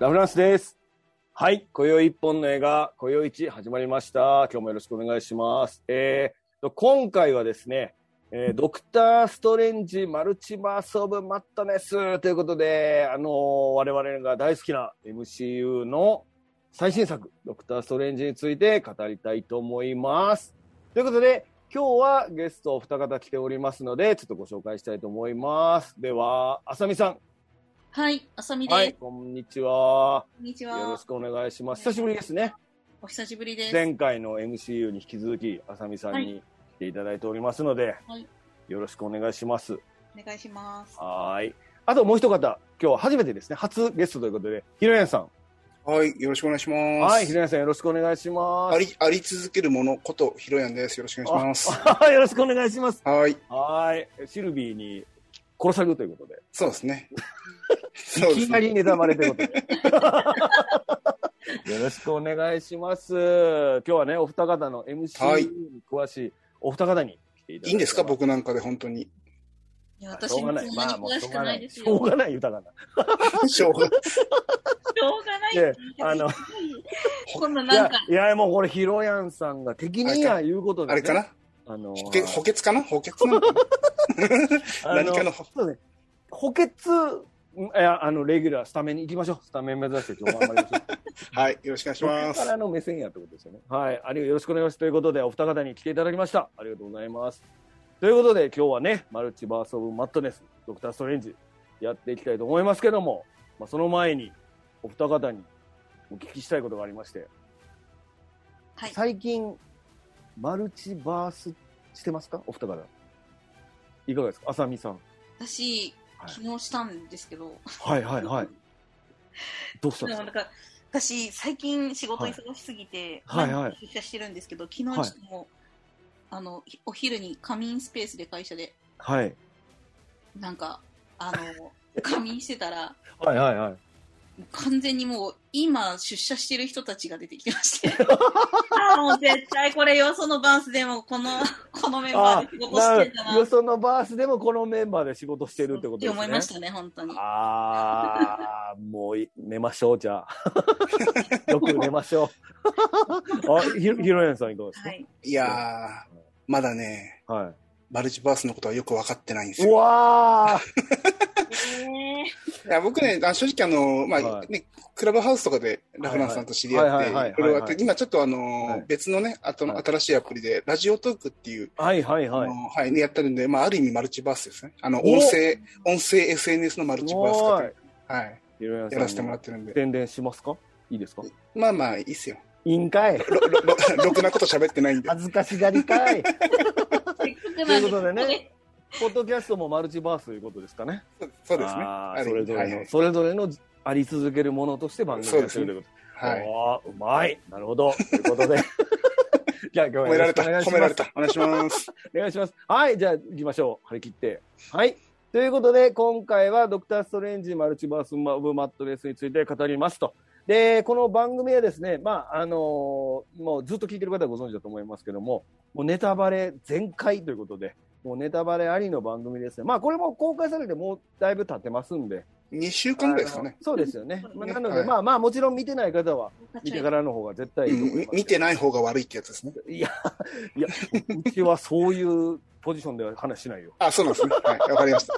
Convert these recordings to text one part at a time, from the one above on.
ラフランスです。はい。今宵一本の映画、今宵一始まりました。今日もよろしくお願いします。えー、今回はですね、えードクター・ストレンジ・マルチバース・オブ・マットネスということで、あのー我々が大好きな MCU の最新作、ドクター・ストレンジについて語りたいと思います。ということで、今日はゲストお二方来ておりますので、ちょっとご紹介したいと思います。では、あさみさん。はい、あさみです。はい、こんにちは。こんにちよろはし。くお願いします。久しぶりですね。お久しぶりです。前回の MCU に引き続き、あさみさんに来ていただいておりますので、はいよろしくお願いします。お願いします。はーい。あともう一方、今日は初めてですね、初ゲストということで、ひろやんさん。はい、よろしくお願いします。はい、ひろやんさんよろしくお願いします。あり、あり続けるものこと、ひろやんです。よろしくお願いします。あよろしくお願いします。はい、はーい。シルビーに殺されるということで、そうですね。いきな。りネタバレということで。よろしくお願いします。今日はね、お二方のいに詳しいお二方に来ていただいていいんですか？僕なんかで本当に。いや、し私ょうがない。もそんなにまあ、もう詳しくしょうがない。ないですよ。しょうがない、豊かな。しょうがしょうがないいやあの、こんないなんやか、、いや、もうこれ、ヒロヤンさんが敵にや言うことで、ね。あれかな？あの補欠補欠かな？補欠なのかな？あ何かのそうね。補欠、いや、あの、レギュラー、スタメンに行きましょう。スタメン目指して今日も頑張りましょう。はい、よろしくお願いします。からの目線やってことですよね。はい。ありがよろしくお願いします。ということで、お二方に来ていただきました。ありがとうございます。ということで、今日はね、マルチバース・オブ・マットネス、ドクター・ストレンジ、やっていきたいと思いますけども、まあ、その前に、お二方にお聞きしたいことがありまして、はい。最近、マルチバースしてますか？お二方。いかがですか？あさみさん。私、はい昨日したんですけど、はいはいはい。どうしたんですか？私、最近仕事忙しすぎて、はいはいはい出社してるんですけど、昨日もう、あの、お昼に仮眠スペースで会社で、はい。なんか、あの、仮眠してたら、はいはいはい。完全にもう今出社してる人たちが出てきてましてああもう絶対これよそのバースでもこの このメンバーで仕事してんだなよそのバースでもこのメンバーで仕事してるってことですね。思いましたね本当にああ、もうい寝ましょう、じゃあ。よく寝ましょう。あ、ひひろやんさんいかがですか？はいいやー、まだね、はマルチバースのことはよく分かってないんですい。うよ。わ えいや僕ね、あ正直あの、まあ、はいね、クラブハウスとかでラフランスさんと知り合って、いろいろあって、はいはい今ちょっとあの、はい別のね、あとのはい新しいアプリで、ラジオトークっていう、ーはいはいはい。はい、ね、やってるんで、まあ、ある意味マルチバースですね。あの、お音声、音声 SNS のマルチバースすごいかと。はい。やらせてもらってるんで。宣伝しますか？いいですか？まあまあ、いいっすよ。いいんかいろ、ろ、ろろくなこと喋ってないんで。恥ずかしがりかい とないんうことでねポッドキャストもマルチバースということですかね。そうですね。それぞれの、はいはいそれぞれのあり続けるものとして番組をやってるということ。はい。おーうまい。なるほど。ということで。じゃあ今日は褒められた。よろしくお褒められ。た。お願いします。お願いします。はい。じゃあ行きましょう。張り切って。はい。ということで、今回はドクター・ストレンジ・マルチバース・オブ・マットレスについて語りますと。で、この番組はですね、まあ、あのーもうずっと聞いてる方はご存知だと思いますけども、もうネタバレ全開ということで、もうネタバレありの番組ですね。まあ、これも公開されてもうだいぶ経ってますんで。2週間ぐらいですかね。そうですよね。まあ、なので、はいまあまあ、もちろん見てない方は、見てからの方が絶対いいと思います。うんみ見てない方が悪いってやつですね。いや、いや、うちはそういうポジションでは話しないよ。あ、そうなんですね。はい。わかりました。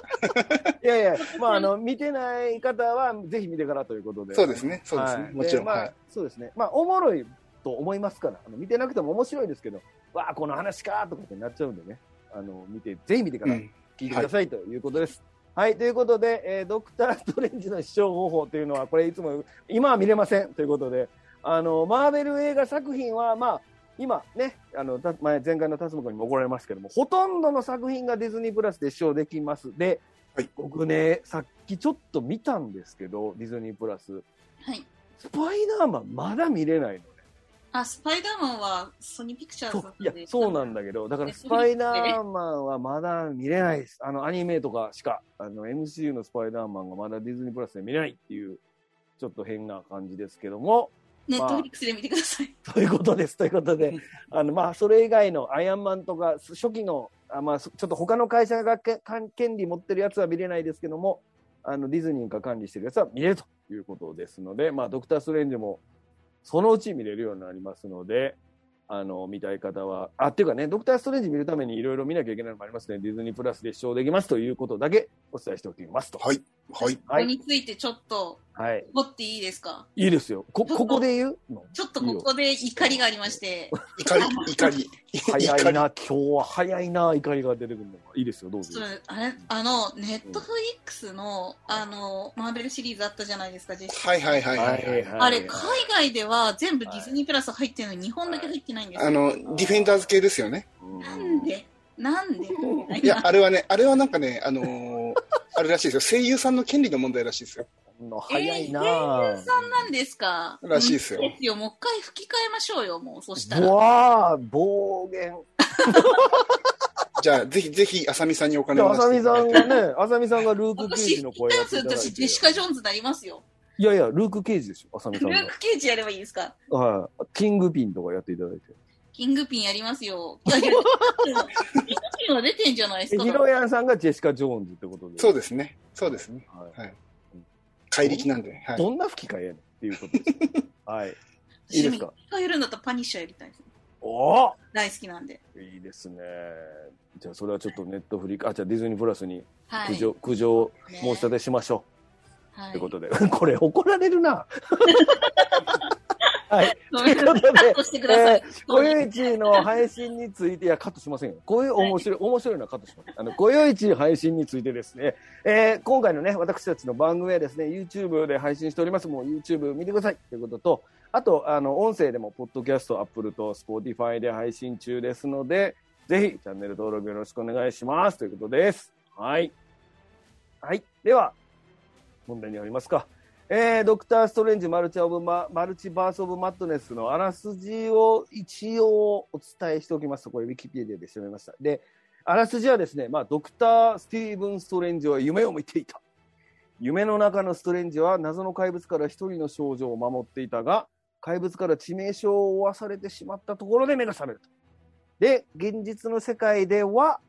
いやいや、まあ、あの、見てない方は、ぜひ見てからということで。そうですね。そうですはい。ねもちろん。でまあはい。そうですね。まあ、おもろいと思いますから、あの見てなくても面白いですけど、わあ、この話かとかってなっちゃうんでね、あの、見て、ぜひ見てからうん。聞いてくださいということです。はい、ということで、えードクター・ストレンジの視聴方法というのは、これいつも、今は見れませんということで、あの、マーベル映画作品は、まあ、今ね、あの、た前前回のタスモ君にも怒られましたけども、ほとんどの作品がディズニープラスで視聴できます。で、はい僕ね、さっきちょっと見たんですけど、ディズニープラス、はいスパイダーマンまだ見れないのね。あスパイダーマンはソニーピクチャーズだったんでそうなんだけど、だからスパイダーマンはまだ見れないです。あの、アニメとかしか、あの、MCU のスパイダーマンがまだディズニープラスで見れないっていう、ちょっと変な感じですけども、ネットフリックスで見てください。と いうことです。ということで、あの、まあ、それ以外のアイアンマンとか、初期の、あまあ、そちょっと他の会社が権利持ってるやつは見れないですけども、あの、ディズニーが管理してるやつは見れるということですので、まあ、ドクター・ストレンジもそのうち見れるようになりますので、あの、見たい方は、あ、っていうかね、ドクター・ストレンジ見るためにいろいろ見なきゃいけないのもありますね。ディズニープラスで視聴できますということだけお伝えしておきますと。はい。はい。ここについてちょっと、はい。掘っていいですか？いいですよ。こ、ここで言うの？ちょっとここで怒りがありまして、怒り、怒り。早い怒りな、今日は早いな、怒りが出てくるのが。いいですよ、どうぞあれ？あの、ネットフリックスの、あの、マーベルシリーズあったじゃないですか、ジェシカはいはいはいはい。はい、あれ、海外では全部ディズニープラス入ってるのに、日本だけ入ってないんですよ。あの、ディフェンダーズ系ですよね。なんで？なんでいや、あれはね、あれはなんかね、あのー あれらしいですよ。声優さんの権利の問題らしいですよ。の早いな、えー声優さんなんですか？らしいですよですよ。もう一回吹き替えましょうよ、もう。そしたら。わあ、暴言。じゃあ、ぜひぜひ、あさみさんにおじゃあ、金を出あさみさんしていただいて。がね、あさみさんがルーク・ケイ私、ジの声やっていただい私、て。ジェシカ・ジョーンズになりますよ。いやいや、ルーク・ケイジでしょ、あさみさんがルー。ク・ケイジやればいいですかはい。キングピンとかやっていただいて。キングピンやりますよ。キングピンは出てんじゃないですか。えヒロヤンさんがジェシカ・ジョーンズってことで。そうですね。そうですね。はいはい。怪力なんで。はい。どんな吹き替えやねんっていうことです。はい。いいですか？吹き替えるんだったらパニッシャーやりたいです。おお大好きなんで。いいですね。じゃあ、それはちょっとネットフリあ、じゃあディズニープラスにはい。苦情、苦情ね申し立てしましょう。はいってことで。これ怒られるな。はい。ごとい。うことでットしてください。ごよいちの配信について、いや、カットしませんよ。こういう面白い、面白いのはカットします。あの、ごよいち配信についてですね、えー今回のね、私たちの番組はですね、YouTube で配信しております。もう YouTube 見てくださいということと、あと、あの、音声でも、ポッドキャスト、Apple と Spotify で配信中ですので、ぜひ、チャンネル登録よろしくお願いします。ということです。はい。はい。では、問題にありますか。えー、ドクター・ストレンジマルチオブマ・マルチバース・オブ・マットネスのあらすじを一応お伝えしておきますと、これ、ウィキペディアで調べました。で、あらすじはですね、まあ、ドクター・スティーブン・ストレンジは夢を見ていた。夢の中のストレンジは謎の怪物から一人の少女を守っていたが、怪物から致命傷を負わされてしまったところで目が覚めると。で、現実の世界では、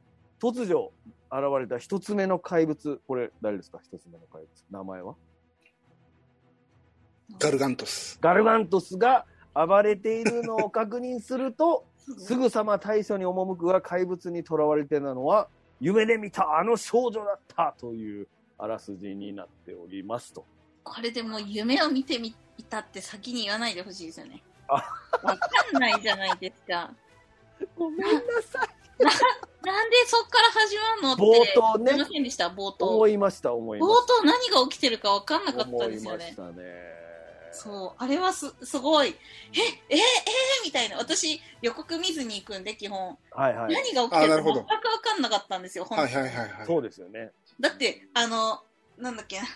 突如現れた一つ目の怪物。これ、誰ですか？一つ目の怪物。名前は？ガルガントス。ガルガントスが暴れているのを確認すると、すぐさま対処に赴くが怪物に囚われていたのは、夢で見たあの少女だったというあらすじになっておりますと。これでもう夢を見てみたって先に言わないでほしいですよね。あわかんないじゃないですか。ごめんなさい。なんでそっから始まるのって。冒頭ねませんでした、冒頭。思いました、思い冒まし頭何が起きてるかわかんなた。かった思ですよねいまし。たね。そう、あれはす、すごい、え、え、え、えみたいな。私、予告見ずに行くんで、基本。はいはい。何が起きてるか全くあなるほどわかんなかったんですよ、本当にはいはいはいはい。そうですよね。だって、あの、なんだっけな、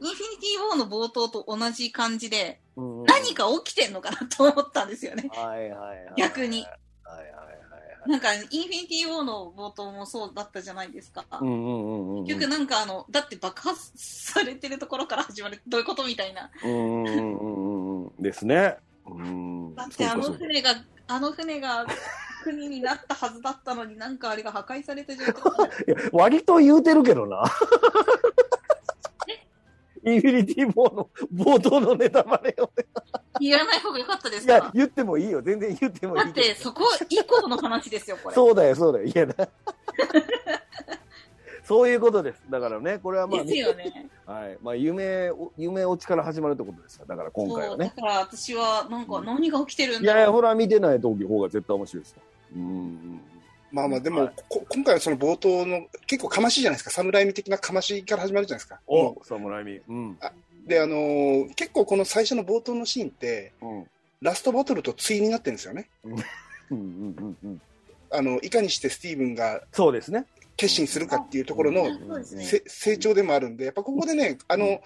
インフィニティ・ウォーの冒頭と同じ感じで、うんうん何か起きてんのかなと思ったんですよね。はいはいはい。逆に。なんか、インフィニティ・ウォーの冒頭もそうだったじゃないですか。うんうんうんうん。結局なんかあの、だって爆発されてるところから始まる、どういうことみたいな。うんうんうん。ですね。うん。だってあの船が、あの船が国になったはずだったのになんかあれが破壊された状態。割と言うてるけどな。インフィニティ・ボーの冒頭のネタバレを。言わない方が良かったですいやか、言ってもいいよ。全然言ってもいいけど。だってそこ以降の話ですよ、これ。そうだよ、そうだよ。いやな。そういうことです。だからね、これはまあ、ですよね。はい。まあ、夢を、夢落ちから始まるってことですよ。だから今回はね。そうだから私はなんか何が起きてるんいやいや。ほら、見てない時方が絶対面白いですよ。うんうん。まあまあ、でも、はいこ今回はその冒頭の、結構かましいじゃないですか。侍味的なかましから始まるじゃないですか。お、侍味。うん。で、あのー結構この最初の冒頭のシーンって、うん。ラストバトルと対になってるんですよね。うんうんうんうん。あの、いかにしてスティーブンがそうですね。決心するかっていうところのねせ成長でもあるんで、やっぱここでね、あの、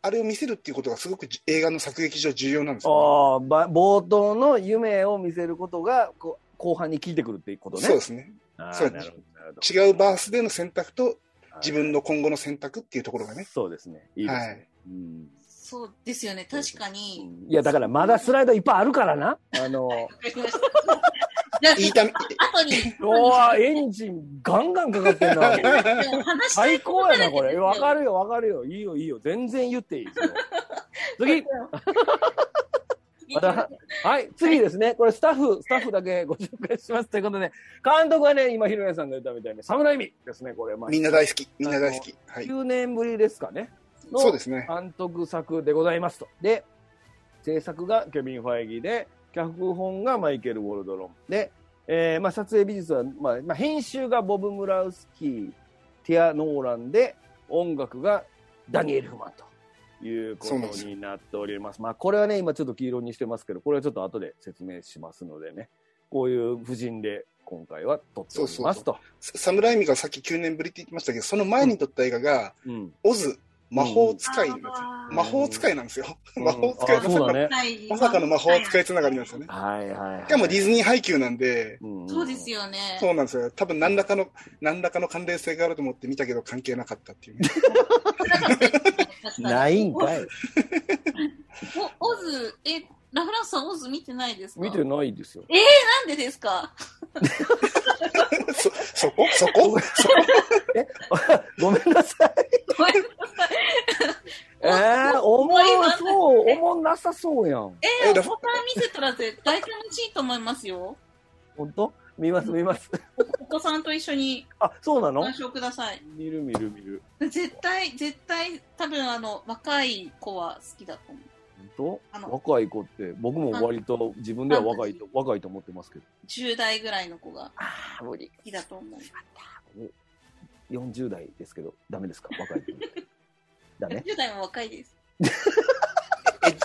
あれを見せるっていうことがすごくじ映画の作劇上重要なんですよ、ああ、ば冒頭の夢を見せることが、こう後半に効いてくるっていうことね。そうですね。そう。違うバースでの選択とはい自分の今後の選択っていうところがね。そうですね。いいですね。はいうんそうですよね、確かに。いや、だからまだスライドいっぱいあるからな。あの、わかりましたいいため、後に、うわエンジンガンガンかかってんな。最高やな、これ。わかる。るよ、わかるよ。いいよ、いいよ。全然言っていいですよ。次。またはい、次ですね。これスタッフ、スタッフだけご紹介しますということで、監督はね、今、ひろやさんが言ったみたいに、侍味ですね、これ。まあみんな大好き。みんな大好き。はい。9年ぶりですかね。のそうですね。監督作でございますと。で、制作がケビン・ファイギーで、脚本がマイケル・ウォルドロン。で、えーまあ、撮影美術は、まあまあ、編集がボブ・ムラウスキー、ティア・ノーランで、音楽がダニエル・フマンということになっております。まあ、これはね、今ちょっと黄色にしてますけど、これはちょっと後で説明しますのでね、こういう布陣で今回は撮っておりますと。ササムライミがさっき9年ぶりって言ってましたけど、その前に撮った映画が、うんオズ、魔法使いなんですよ。あー魔法使いなんですよ。うん魔法使いうだね。まさかの魔法使いつながりなんですよね。はいはい、はい。しかもディズニー配給なんで、うんそうですよね。そうなんですよ。多分何らかの、何らかの関連性があると思って見たけど関係なかったっていうね。ないんかい。おオズ、え、ラフランスさんオズ見てないですか？見てないですよ。なんでですか？そ、そこ？そこ？そこ ごめんなさい。ごめんなさい。えー、おもろそう、おもんなさそうやん。えー、えラフお子さん見せたら絶対楽しいと思いますよ。ほんと？見ます見ます。お子さんと一緒にあ、そうなの？お話をください。見る見る見る。絶対、絶対、多分あの、若い子は好きだと思う。ほんあのと若い子って、僕も割と自分では若いと、若いと思ってますけど。10代ぐらいの子がああ、無理。好きだと思う。40代ですけど、ダメですか？若い子。ダメ？10代も若いです。エッジ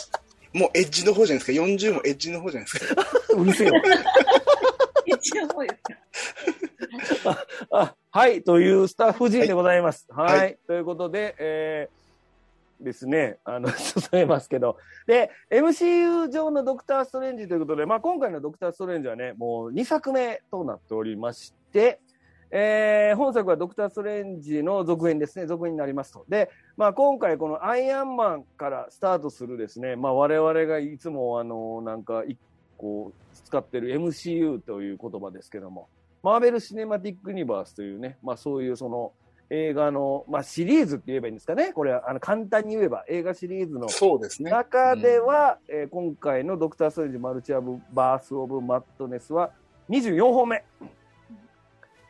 もうエッジの方じゃないですか？40もエッジの方じゃないですか？うるせえよ。一応ですか。あ、はい、というスタッフ陣でございます。はい。はいということで、えー、ですね、あの、進めますけど。で、MCU 上のドクター・ストレンジということで、まあ今回のドクター・ストレンジはね、もう2作目となっておりまして、えー、本作はドクター・ストレンジの続編ですね、続編になりますと。で、まあ今回このアイアンマンからスタートするですね、まあ我々がいつもあの、なんか、一個使ってる MCU という言葉ですけども、マーベル・シネマティック・ユニバースというね、まあそういうその映画の、まあシリーズって言えばいいんですかね？これはあの簡単に言えば映画シリーズのそうですね。中では、えー今回のドクター・ストレンジ・マルチ・アブ・バース・オブ・マットネスは24本目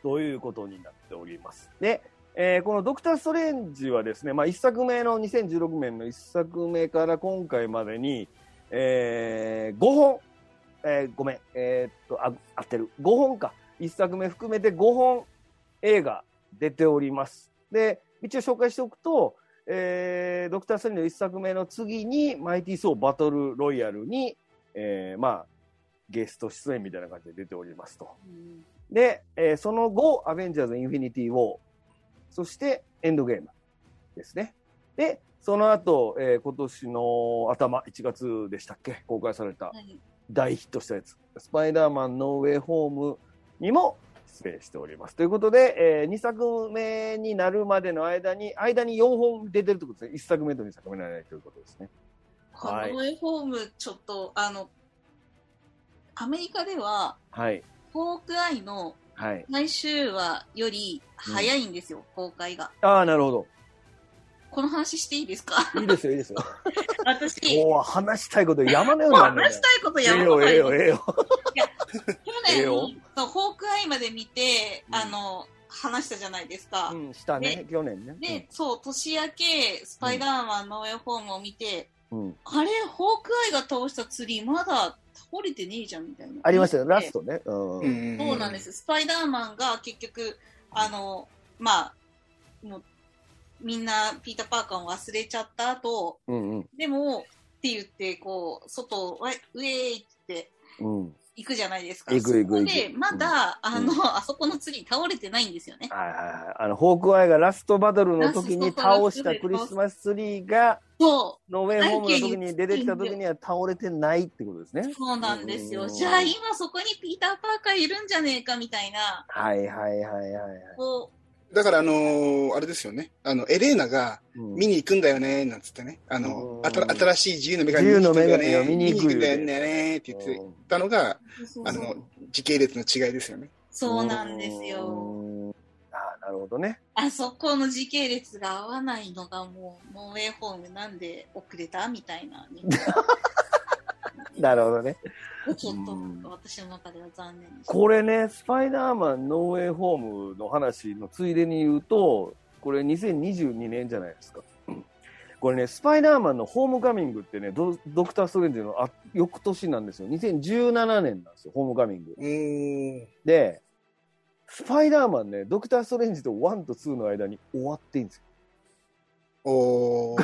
ということになっております。で、えーこのドクター・ストレンジはですね、まあ1作目の2016年の1作目から今回までに、え5本、えーごめん、えーっと、あ、合ってる。5本か。1作目含めて5本映画出ております。で、一応紹介しておくと、えードクター・ストレンジの1作目の次に、マイティー・ソー・バトル・ロイヤルに、えーまあ、ゲスト出演みたいな感じで出ておりますと。で、えーその後、アベンジャーズ・インフィニティ・ウォー、そしてエンドゲームですね。で、その後、えー今年の頭、1月でしたっけ？公開されたはい大ヒットしたやつ、スパイダーマンノーウェイホームにも出演しております。ということで、え2作目になるまでの間に、間に4本出てるということですね。1作目と2作目にならないということですね。この絵フォーム、ちょっと、あの、アメリカでは、はい。フォークアイのはい。最終話より早いんですよ、公開が。ああ、なるほど。この話していいですか？いいですよ、いいですよ。私、もう話したいこと山のようにあるね話したいことええやばよ、ええよ、いええよ。去年ええよそう、ホークアイまで見て、うんあの、話したじゃないですか。うん、したね、去年ね。で、そう、年明け、スパイダーマンノーウェイホームを見て、あれ、ホークアイが倒したツリー、まだ倒れてねえじゃん、みたいな。ありましたよ、ラストね。そうなんです。スパイダーマンが結局、あの、まあ、もう、みんなピーター・パーカーを忘れちゃった後、うんうん。でも、って言って、こう、外、わウェーイってうん。行くじゃないですか。行く行く行くで、まだ、あの、うんあそこのツリー倒れてないんですよね。はいはいはい。あの、ホークアイがラストバトルの時に倒したクリスマスツリーが、そノーウェイホームの時に出てきた時には倒れてないってことですねう、。そうなんですよ。うんじゃあ今そこにピーター・パーカーいるんじゃねえかみたいな、はいはいはいはいはい。こう、だから、あのーあれですよね。あの、エレーナがうん見に行くんだよね、なんつってね。あの、うんあた新しい自由の女神自由の女神を見見に行くんだよね、って言ってたのが、あの、時系列の違いですよね。そうなんですよ。うん。ああ、なるほどね。あそこの時系列が合わないのがもう、ノーウェイホームなんで遅れたみたいな、ね。なるほどね。ちょっとうん私の中では残念。これね、スパイダーマンノーウェイホームの話のついでに言うと、これ2022年じゃないですか。これね、スパイダーマンのホームカミングってね、ドドクター・ストレンジのあ翌年なんですよ。2017年なんですよ、ホームカミング。で、スパイダーマンね、ドクター・ストレンジと1と2の間に終わってんですよ。おー。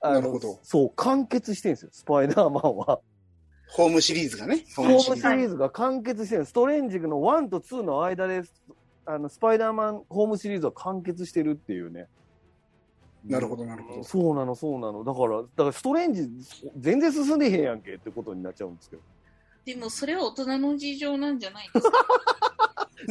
なるほどそう、完結してるんですよ、スパイダーマンは。ホームシリーズがね。ホームシリーズが完結してる。ストレンジの1と2の間で、あの、スパイダーマンホームシリーズは完結してるっていうね。なるほど、なるほど。そうなの、そうなの。だから、だからストレンジ、全然進んでへんやんけってことになっちゃうんですけど。でもそれは大人の事情なんじゃないですか？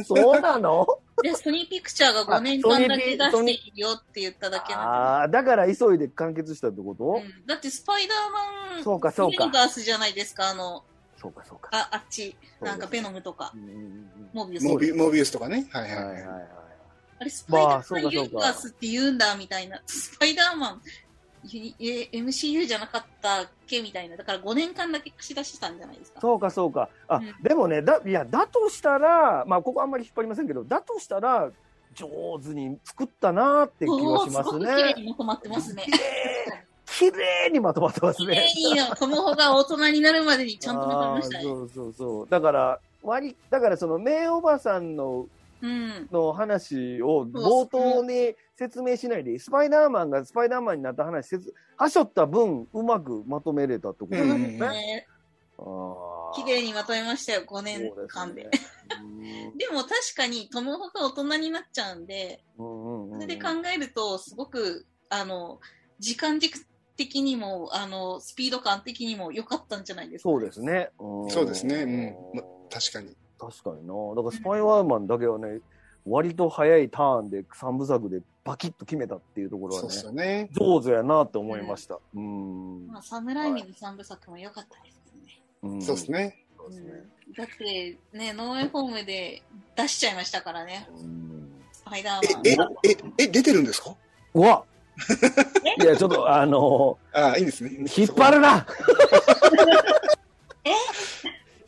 そうなの？で、ソニーピクチャーが5年間だけ出しているよって言っただけああ、だから急いで完結したってこと、で、うん、だってスパイダーマンそうかそうか。ユニバースじゃないですか、あの、そうか、そうか。ああっち、なんかベノムとか。モビウス。モビモビウスとかね。はいはいはい。い。ははいはい。あれ、スパイダーマンユニバースって言うんだ、みたいな。スパイダーマン、MCU じゃなかったっけみたいな。だから5年間だけ貸し出したんじゃないですか。そうか、そうか。あ、うんでもね、だ、いや、だとしたら、まあ、ここあんまり引っ張りませんけど、だとしたら、上手に作ったなーって気はしますおーすごく綺麗ね。にまとまってますね。綺麗にまとまってます綺ね。麗に、トムホが大人になるまでにちゃんとまとめましたね。そうそうそう。だから、割、だからその、名おばさんの、うん。の話を冒頭に説明しないで、スパイダーマンがスパイダーマンになった話、説はしょった分、うまくまとめれたってことですよね。綺麗にまとめましたよ、5年間で。です でも確かにトムホが大人になっちゃうんで、それで考えると、すごく、あの、時間軸的にも、あの、スピード感的にも良かったんじゃないですか。そうですね。んそうですね。うん。ま確かに。確かにな。だからスパイダーマンだけはね、割と早いターンで三部作でバキッと決めたっていうところはねそうです、よね。上手やなって思いました。うん。まあ、サムライミの3部作も良かったですけどね。うんそうです。ね。そうですね。うんだって、ね、ノーウェイホームで出しちゃいましたからね、うんスパイダーマン。え、え、え、え、出てるんですか？うわいや、ちょっと、あのああ、いいんですね。引っ張るな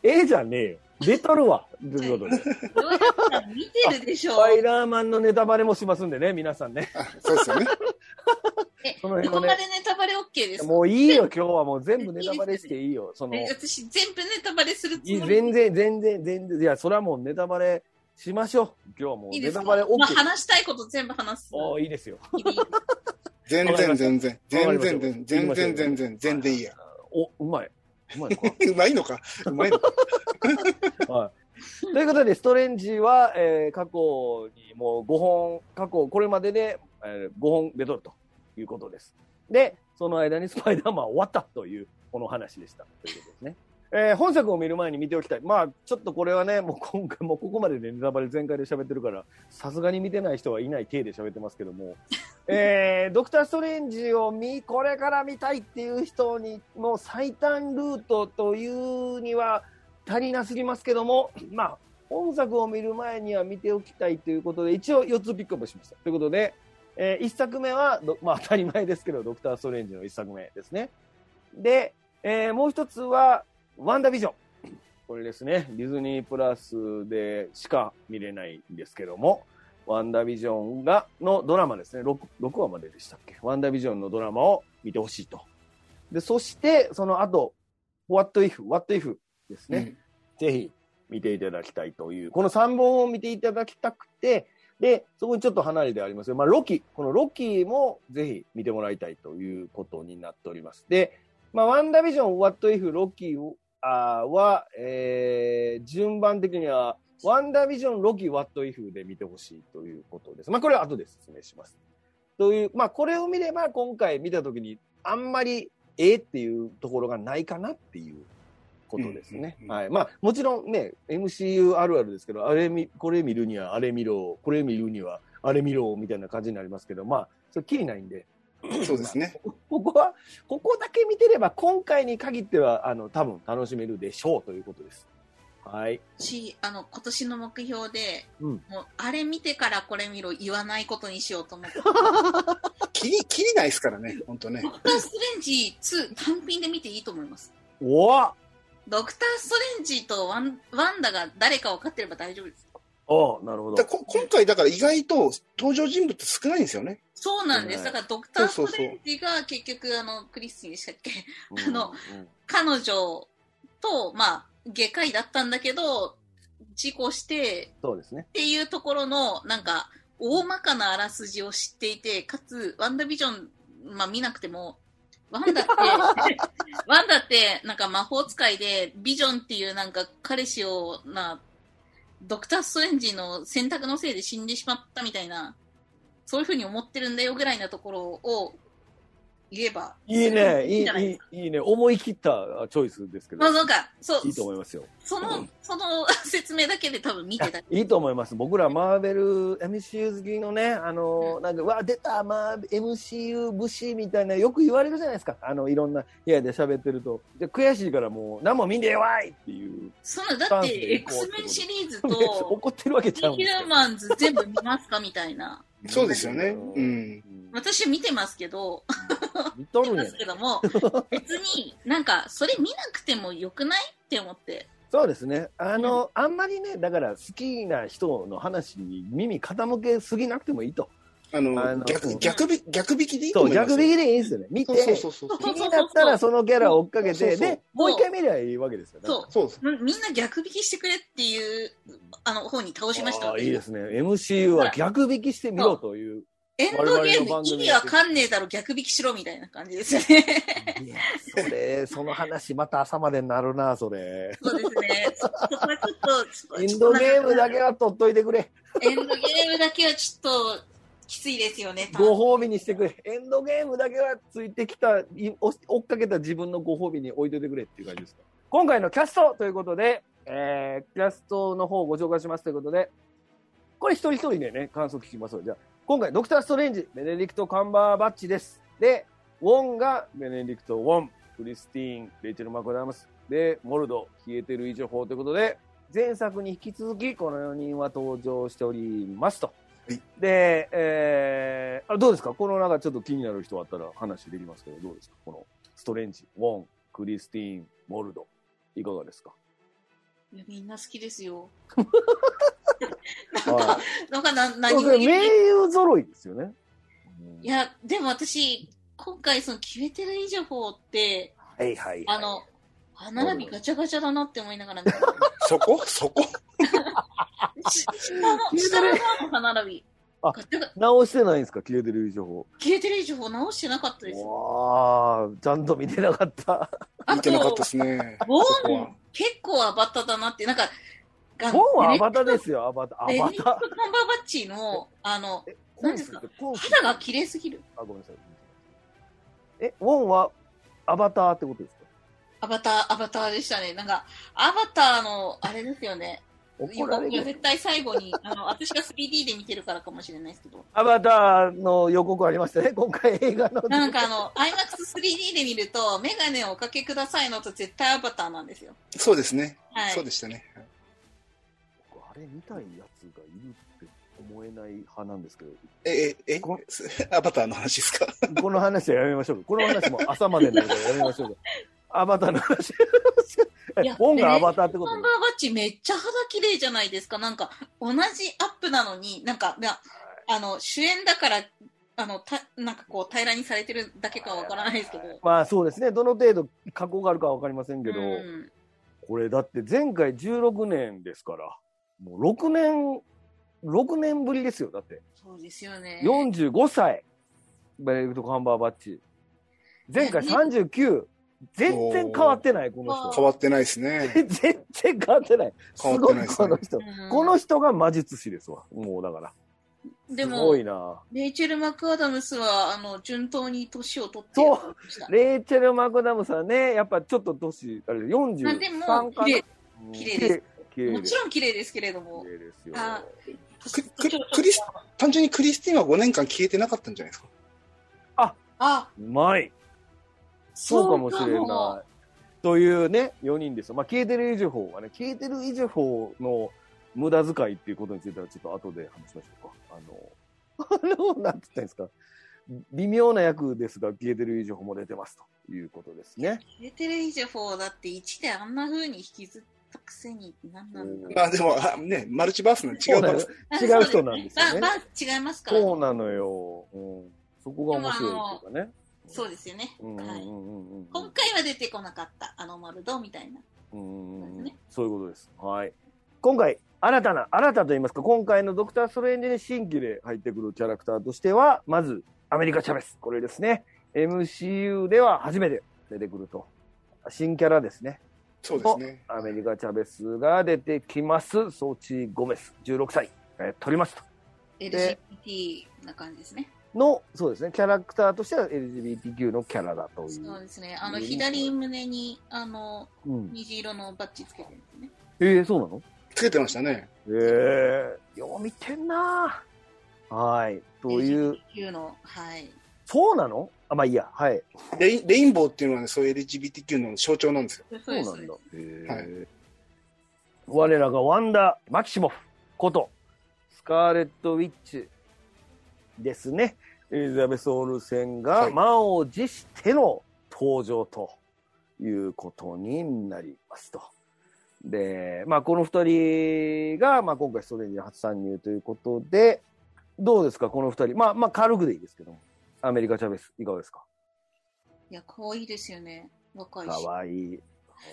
え？えじゃねえよ。出とるわ。ということで。見てるでしょパイダーマンのネタバレもしますんでね、皆さんね。あそうですよね。え、その辺はねどこまでネタバレ OK ですか？もういいよ、今日はもう全部ネタバレしていいよ。その、え私、全部ネタバレするついいもり全然、全然、全然、いや、それはもうネタバレしましょう。今日はもうネタバレ OK。まあ、話したいこと全部話す。おーいいですよ。全然全然。全然。全然全然。全然いいや。お、うまい。うまいのか。うまいのか。うまいのか。はい。ということで、ストレンジは、えー過去にもう5本、過去、これまでで、えー5本出とるということです。で、その間にスパイダーマンは終わったという、この話でした。ということですね。えー本作を見る前に見ておきたい。まあ、ちょっとこれはね、もう今回、もうここまででネタバレ全開で喋ってるから、さすがに見てない人はいない体で喋ってますけども、えードクター・ストレンジを見、これから見たいっていう人にの最短ルートというには足りなすぎますけども、まあ、本作を見る前には見ておきたいということで、一応4つピックアップしました。ということで、え1作目はど、まあ当たり前ですけど、ドクター・ストレンジの1作目ですね。で、えーもう一つは、ワンダービジョン。これですね、ディズニープラスでしか見れないんですけども、ワンダービジョンが、のドラマですね、6, 6話まででしたっけ？ワンダービジョンのドラマを見てほしいと。で、そして、その後、What If, What If ですね。ぜひ見ていただきたいという、この3本を見ていただきたくて、で、そこにちょっと離れてありますけど、まあ、ロキ、このロキもぜひ見てもらいたいということになっております。で、まあ、ワンダービジョン、What If、ロキあーは、えー、順番的には、ワンダービジョン、ロキ、What If で見てほしいということです。まあ、これは後で説明します。という、まあ、これを見れば、今回見たときに、あんまり、ええっていうところがないかなっていうことですね。うんうんうんはい。まあ、もちろんね、MCU あるあるですけど、あれ見、これ見るにはあれ見ろ、これ見るにはあれ見ろみたいな感じになりますけど、まあ、それきりないんで、そうですね。ここは、ここだけ見てれば、今回に限っては、あの、多分楽しめるでしょうということです。はい。し、あの、今年の目標で、うん。もう、あれ見てからこれ見ろ、言わないことにしようと思って。きり、きりないですからね、本当ねド。クター・ストレンジ2単品で見ていいと思います。おわドクター・ストレンジとワンワンダが誰か分かってれば大丈夫です。おなるほどだ。こ今回だから意外と登場人物少ないんですよね。そうなんです。はいだからドクター・ストレンジが結局、あの、クリスティンでしたっけ？うんあのうん彼女と、まあ、外科医だったんだけど、事故してそうですね。っていうところの、なんか、大まかなあらすじを知っていて、かつ、ワンダービジョン、まあ見なくても、ワンダって、ワンダって、なんか魔法使いで、ビジョンっていうなんか彼氏を、な、ドクター・ストレンジの選択のせいで死んでしまったみたいな、そういうふうに思ってるんだよぐらいなところを言えば。いいね、いい、いいい、いいね。思い切ったチョイスですけどまあ、。なんか、そういい、と思いますよ。その、その 説明だけで多分見てた。いいと思います。僕らマーベル MCU 好きのね、あのーなんか、うわ、出た、マー MCU 節みたいな、よく言われるじゃないですか。あの、いろんな部屋で喋ってると。で、悔しいからもう、何も見んでええわいっていう。その、だって、X メンシリーズと、怒ってるわけちゃうんヒですよューマンズ全部見ますかみたいな。そうですよね。うん。私見てますけど、見とるんやね見てますけ。ども、別になんか、それ見なくてもよくないって思って。そうですね。あの、あんまりね、だから好きな人の話に耳傾けすぎなくてもいいと。あの、逆、うん逆び、逆引きでいいとそう、思いますよ。逆引きでいいんですよね。見そうて、そうそうそう。気になったらそのキャラを追っかけて、そうそうそうで、もう一回見りゃいいわけですよね。そうそう。みんな逆引きしてくれっていう、あの、方に倒しましたいいですね。MCU は逆引きしてみろという。エンドゲーム意組味わかんねえだろ、逆引きしろみたいな感じですよね。いや、それ、その話また朝までになるな、それ。そうですね。そそこはちょっと、インドゲームだけは取っといてくれ。エンドゲームだけはちょっと、きついですよね。ご褒美にしてくれ。エンドゲームだけはついてきた、い追追っかけた自分のご褒美に置いといてくれっていう感じですか？今回のキャストということで、えー、キャストの方をご紹介しますということで、これ一人一人でね、感想聞きますのでじゃあ、今回、ドクター・ストレンジ、ベネディクト・カンバーバッチです。で、ウォンがベネディクト・ウォン、クリスティーン、レイチェル・マコダムス、で、モルド、消えてる以上法ということで、前作に引き続き、この4人は登場しておりますと。で、えー、あどうですか？このなんかちょっと気になる人あったら話できますけど、どうですか？このストレンジ、ウォン、クリスティーン、モルド、いかがですか？いやみんな好きですよ。はなんかな、い。何も名優揃いですよね。いや、でも私、今回その消えてる以上法って、はいはい、はい。あの、歯並びガチャガチャだなって思いながら見てそこ？そこ？し下の、下の方の歯並び。直してないんですか？消えてる情報。消えてる以上法直してなかったです。わあ、ちゃんと見てなかった。あ見てなかったとで、すね。ボーン、結構アバタだなって、なんか、がウォンはアバタですよ、アバタ。アバタベネディクト。カンバーバッチの、あの、何ですか？肌が綺麗すぎる。あ、ごめんなさい。え、ウォンはアバターってことですか？アバター、アバターでしたね。なんか、アバターの、あれですよね。怒られる。いや絶対最後に、あの、私が 3D で見てるからかもしれないですけど、アバターの予告ありましたね、今回映画の。なんかあの、IMAX3D で見ると、メガネをおかけくださいのと絶対アバターなんですよ。そうですね。はい。そうでしたね。あれ見たいやつがいるって思えない派なんですけど、え、え、え？こ、アバターの話ですか？この話はやめましょう。この話も朝までになるからやめましょう。アバターの話。えいやウォンがアバターってこと？カンバーバッチめっちゃ肌綺麗じゃないですか。なんか、同じアップなのに、なんか、あの、主演だから、あの、た、なんかこう、平らにされてるだけかわからないですけど。まあそうですね。どの程度加工があるかはわかりませんけど、うんこれだって前回16年ですから、もう6年、6年ぶりですよ。だって。そうですよね。45歳、ベネディクト・カンバーバッチ。前回39、全然変わってない、この人。変わってないですね。全然変わってない。す変わっごい、この人。うんこの人が魔術師ですわ。もうだから。ですもごい、な。レイチェル・マクアダムスは、あの、順当に年を取ってそう。レイチェル・マクダムさんね、やっぱちょっと年、あれ、まあ43でもかな。綺麗うん綺麗です。綺麗ですもちろん綺麗ですけれども綺。麗ですよ。あクリス単純にクリスティーンは5年間消えてなかったんじゃないですか？あ、うまい。そうかもしれない。というね、4人ですよ。まあ、消えてる以上法はね、消えてる以上法の無駄遣いっていうことについては、ちょっと後で話しましょうか。あの、あの、なんて言ったらいいんですか。微妙な役ですが、消えてる以上法も出てますということですね。レテレイジェフォーだって1であんな風に引きずったくせに何なんだろうまあでも、あね、マルチバースの違そう違う人なんですよねそうまあ、まあ違いますから。そうなのよ。うん、そこが面白いっていうかね。そうですよね。はい。今回は出てこなかった、あのマルドみたいな。ねそういうことです。はい。今回、新たな、新たと言いますか、今回のドクター・ストレンジに新規で入ってくるキャラクターとしては、まず、アメリカ・チャベス。これですね。MCU では初めて出てくると。新キャラですね。そうですね。アメリカ・チャベスが出てきます。ソーチ・ゴメス、16歳。えー取りますと。LGBT な感じですね。の、そうですね。キャラクターとしては LGBTQ のキャラだという。そうですね。あの、うん左胸に、あの、うん。虹色のバッジつけてるんですね。えー、そうなの？つけてましたね。ええよう見てんなはい。という、LGBT の、はい。そうなの？あ、まあいいや。はい。レインレインボーっていうのはね、そういう LGBTQ の象徴なんですよ。そうなんだ。へえはい我らがワンダ・マキシモフこと、スカーレット・ウィッチですね。エリザベス・オルセンはいが満を持しての登場ということになりますと。で、まあこの二人が、まあ今回ストレンジ初参入ということで、どうですかこの二人？まあまあ軽くでいいですけども。アメリカ・チャベス、いかがですか？いや、可愛いですよね。若いし。かわいい。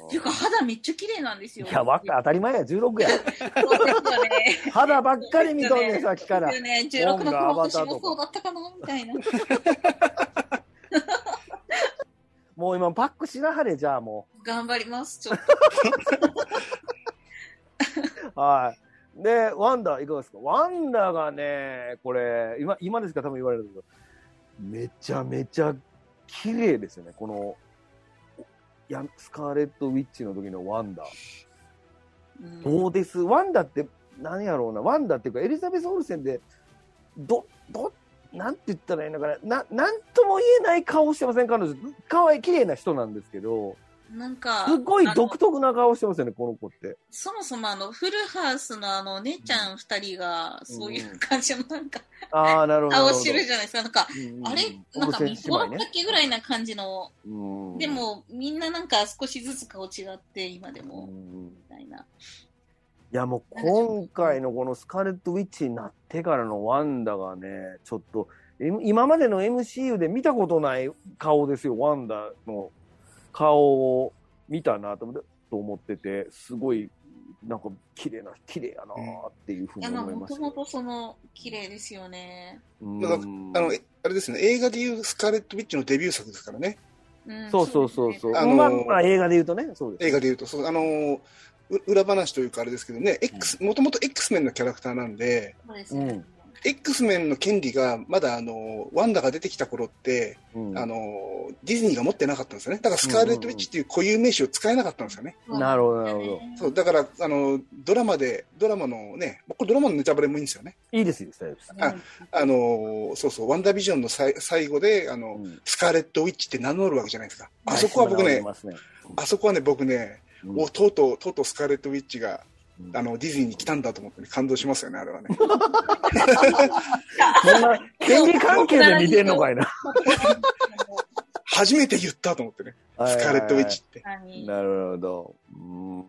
っていうか、肌めっちゃ綺麗なんですよ。いや、わか当たり前や、16や。そうですよね。肌ばっかり見とんねん、さっきからね。16の音が頃アバターとか私もそうだったかなみたいな。もう今パックしなはれ、じゃあも頑張ります、ちょっう。はい。で、ワンダ、いかがですか？ワンダがね、これ、今、今ですか？多分言われるけど、めちゃめちゃ綺麗ですよね、この、いや、スカーレット・ウィッチの時のワンダ。と。うんどうです？ワンダって、何やろうな、ワンダっていうか、エリザベス・オルセンで、ど、ど、なんて言ったらいいのかな、な、なんとも言えない顔してません、彼女。可愛い、綺麗な人なんですけど、なんか、すごい独特な顔してますよね、この子って。そもそもあの、フルハウスのあの、お姉ちゃん二人が、そういう感じのなんか、ああ、なるほど。顔してるじゃないですか。なんか、うんうんあれ？なんか、みこだったっけぐらいな感じの、うんで、も、みんななんか少しずつ顔違って、今でうも、んみたいな。いやもう今回のこのスカーレット・ウィッチになってからのワンダがね、ちょっと、え今までの MCU で見たことない顔ですよ、ワンダの顔を見たなと思ってと思ってて、すごい、なんか綺麗な、綺麗やなっていうふうに思いましたもともとその、綺麗ですよね。うんだからあの、えあれですね、映画でいうスカーレット・ウィッチのデビュー作ですからね。うんそうそうそうそう。あのーまあ、まあ映画で言うとね、そうです。映画でいうと、そうあのーう裏話というかあれですけどね、X、もともと X メンのキャラクターなんで、そうですね。X メンの権利がまだあのワンダが出てきた頃って、うんあのディズニーが持ってなかったんですよね。だからスカーレット・ウィッチっていう固有名詞を使えなかったんですよね。なるほどなるほどそうだからあのドラマで、ドラマのね、これドラマのネタバレもいいんですよね。いいです、いいです。ああのそうそう、ワンダービジョンのさい最後であの、うんスカーレット・ウィッチって名乗るわけじゃないですか。あそこは僕ね、ますねあそこはね、僕ね、うんおとうとう、とうとうスカーレット・ウィッチがうんあのディズニーに来たんだと思って、ね、感動しますよね、あれはね。そんな、権利関係で見てんのかいな。初めて言ったと思ってね、スカーレット・ウィッチって。何なるほど。うん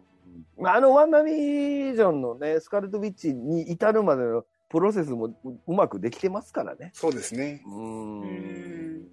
まあ、あの、ワンダービジョンのね、スカーレット・ウィッチに至るまでのプロセスもううまくできてますからね。そうですね。うんん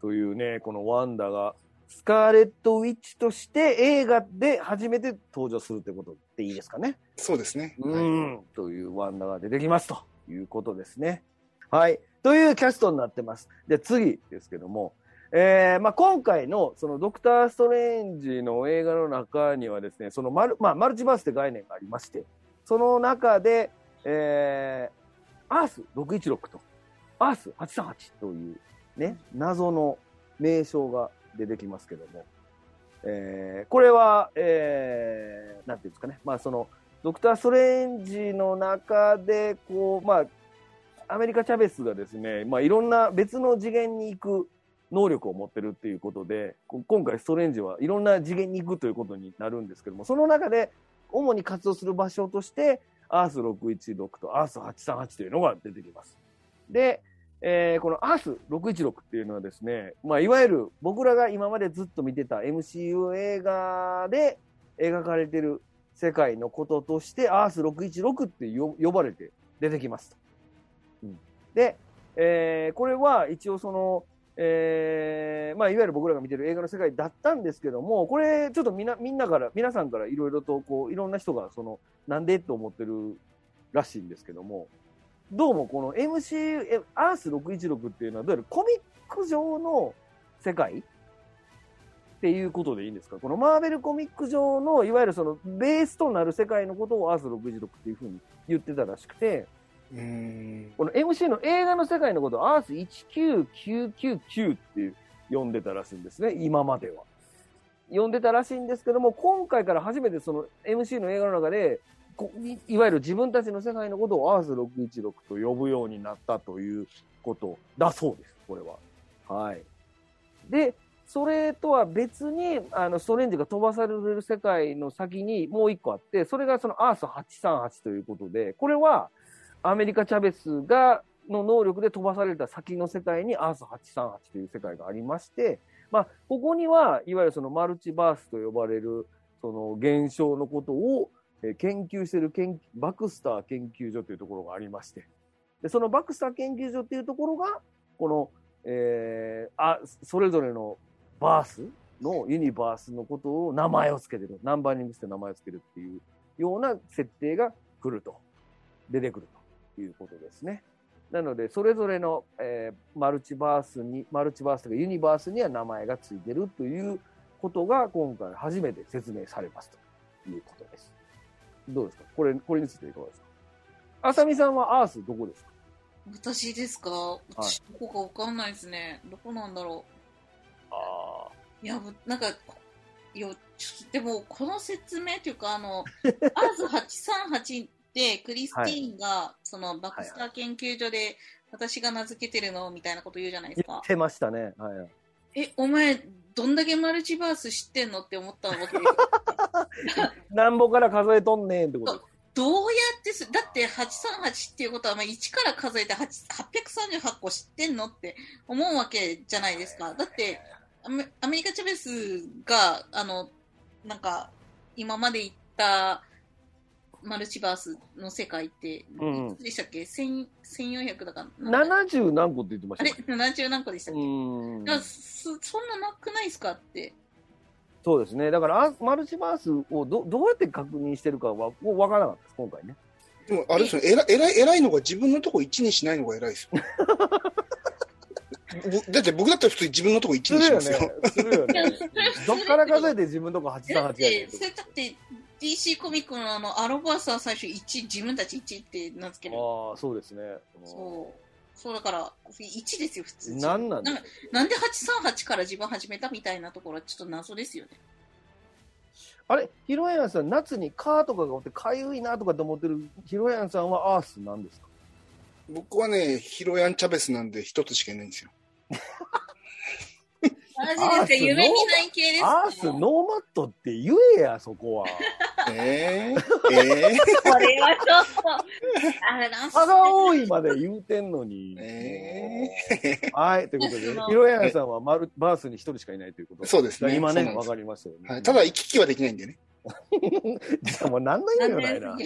というね、このワンダが、スカーレット・ウィッチとして映画で初めて登場するってことでいいですかね。そうですね。うはいん、というワンダが出てきますということですね。はい。というキャストになってます。で、次ですけども、えーまあ、今回のそのドクター・ストレンジの映画の中にはですね、そのマル,、まあ、マルチバースって概念がありまして、その中で、えー、アース616と、アース838というね、謎の名称が出てきますけども、えーこれは、えーなんていうんですかね、まあその、ドクター・ストレンジの中で、こう、まあ、アメリカ・チャベスがですね、まあ、いろんな別の次元に行く能力を持ってるっていうことで、今回ストレンジはいろんな次元に行くということになるんですけども、その中で主に活動する場所として、アース616とアース838というのが出てきます。で、えーこのアース616っていうのはですね、まあ、いわゆる僕らが今までずっと見てた MCU 映画で描かれてる世界のこととして、アース616ってよ呼ばれて出てきますと。うんで、えーこれは一応その、えーまあ、いわゆる僕らが見てる映画の世界だったんですけども、これ、ちょっとみんなみんなから、皆さんからいろいろとこう、いろんな人が、その、なんでと思ってるらしいんですけども、どうもこの MCU、えアース616っていうのは、どうやらコミック上の世界っていうことでいいんですか？このマーベルコミック上の、いわゆるその、ベースとなる世界のことをアース616っていうふうに言ってたらしくて、うーん。この MC の映画の世界のことをアース19999っていう呼んでたらしいんですね、今までは。呼んでたらしいんですけども、今回から初めてその MC の映画の中で、こいわゆる自分たちの世界のことをアース616と呼ぶようになったということだそうです、これは。はい。で、それとは別に、あの、ストレンジが飛ばされる世界の先にもう一個あって、それがそのアース838ということで、これは、アメリカ・チャベスが、の能力で飛ばされた先の世界にアース838という世界がありまして、まあ、ここには、いわゆるそのマルチバースと呼ばれる、その現象のことを、研究している研バクスター研究所というところがありまして、でそのバクスター研究所っていうところが、この、えーあ、それぞれのバースのユニバースのことを名前を付けてる、ナンバーニングして名前を付けるっていうような設定が来ると、出てくるということですね。なので、それぞれの、えーマルチバースに、マルチバースとかユニバースには名前が付いてるということが今回初めて説明されますということです。どうですか？これ、これについていかがですか？あさみさんはアースどこですか？私ですか？私、どこかわかんないですね。どこなんだろあう。いや、なんか、いや、ちょっとでも、この説明というか、あの、アーズ838で、クリスティーンが、その、バクスター研究所で、私が名付けてるのみたいなこと言うじゃないですか。言ってましたね。はいはい。え、お前、どんだけマルチバース知ってんのって思ったわけ なんぼから数えとんねんってこと。どうやってす、だって838っていうことは、まあ、1から数えて8 838個知ってんのって思うわけじゃないですか。だって、アメアメリカ・チャベスが、あの、なんか、今まで言ったマルチバースの世界って、うんいくつでしたっけ、1000 1400だから。70何個って言ってましあれ？たよね。?70 何個でしたっうけ、んだからそそんななくないですかって。そうですね。だから、あマルチバースをどどうやって確認してるかはもう分からなかったです、今回ね。でも、あれですよね、偉い偉い偉いのが自分のとこ1にしないのが偉いですよ。ぼだって僕だったら普通に自分のとこ1するよねにしますよ。。するよね。どっから数えて自分のとこだっ838やて、ねんそれだって、DC コミックのあの、アロバースは最初1、自分たち1って名付ける。ああ、そうですね。そう。そうだから、1ですよ、普通。なんなんなんかなんで838から自分始めたみたいなところはちょっと謎ですよね。あれ、ヒロヤンさん、夏にカーとかがおって、かゆいなとかって思ってるヒロヤンさんはアースなんですか？僕はね、ヒロヤン・チャベスなんで一つしかいないんですよ。マジですか？夢見ない系ですか？アースノーマットって言えや、そこは。えー、え これはちょっと、あれなんす差が多いまで言うてんのに。えはい、ということでその、ヒロヤンさんはマルバースに一人しかいないということー、そうですね。今ね、わかりましたよね。はい、ただ、行き来はできないんでね。実はもう何の意味もないな。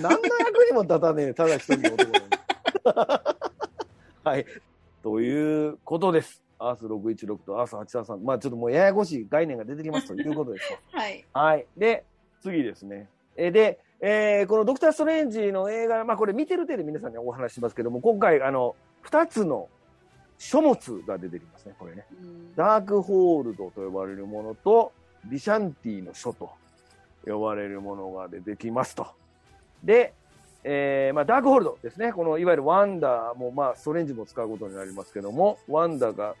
何の役にも立たねえ、ただ一人の男 はい。ということです。アース616とアース833。まあちょっともうややこしい概念が出てきますということですと。はい。はい。で、次ですね。えで、えーこのドクター・ストレンジの映画、まあこれ見てる程度皆さんにお話ししますけども、今回、あの、二つの書物が出てきますね、これね。うんダークホールドと呼ばれるものと、ビシャンティの書と呼ばれるものが出てきますと。で、えーまあ、ダークホールドですね。この、いわゆるワンダーも、まあ、ストレンジも使うことになりますけども、ワンダーが、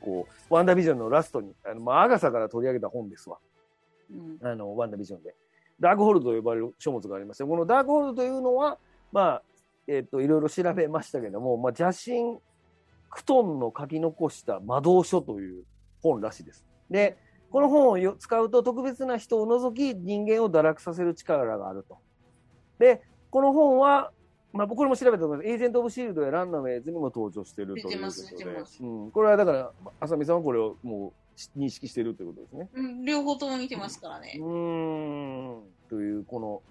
こう、ワンダービジョンのラストに、あの、まあ、アガサから取り上げた本ですわ。うんあの、ワンダービジョンで。ダークホールドと呼ばれる書物がありまして、このダークホールドというのは、まあ、えっ、と、いろいろ調べましたけども、まあ、邪神クトンの書き残した魔導書という本らしいです。で、この本をよ使うと特別な人を除き人間を堕落させる力があると。で、この本は、まあ、僕も調べたと思います。エージェント・オブ・シールドやランナムエイズにも登場しているということでうん、これはだから、浅見さんはこれをもうし認識しているということですね。うん両方とも見てますからねう。ーん。という、この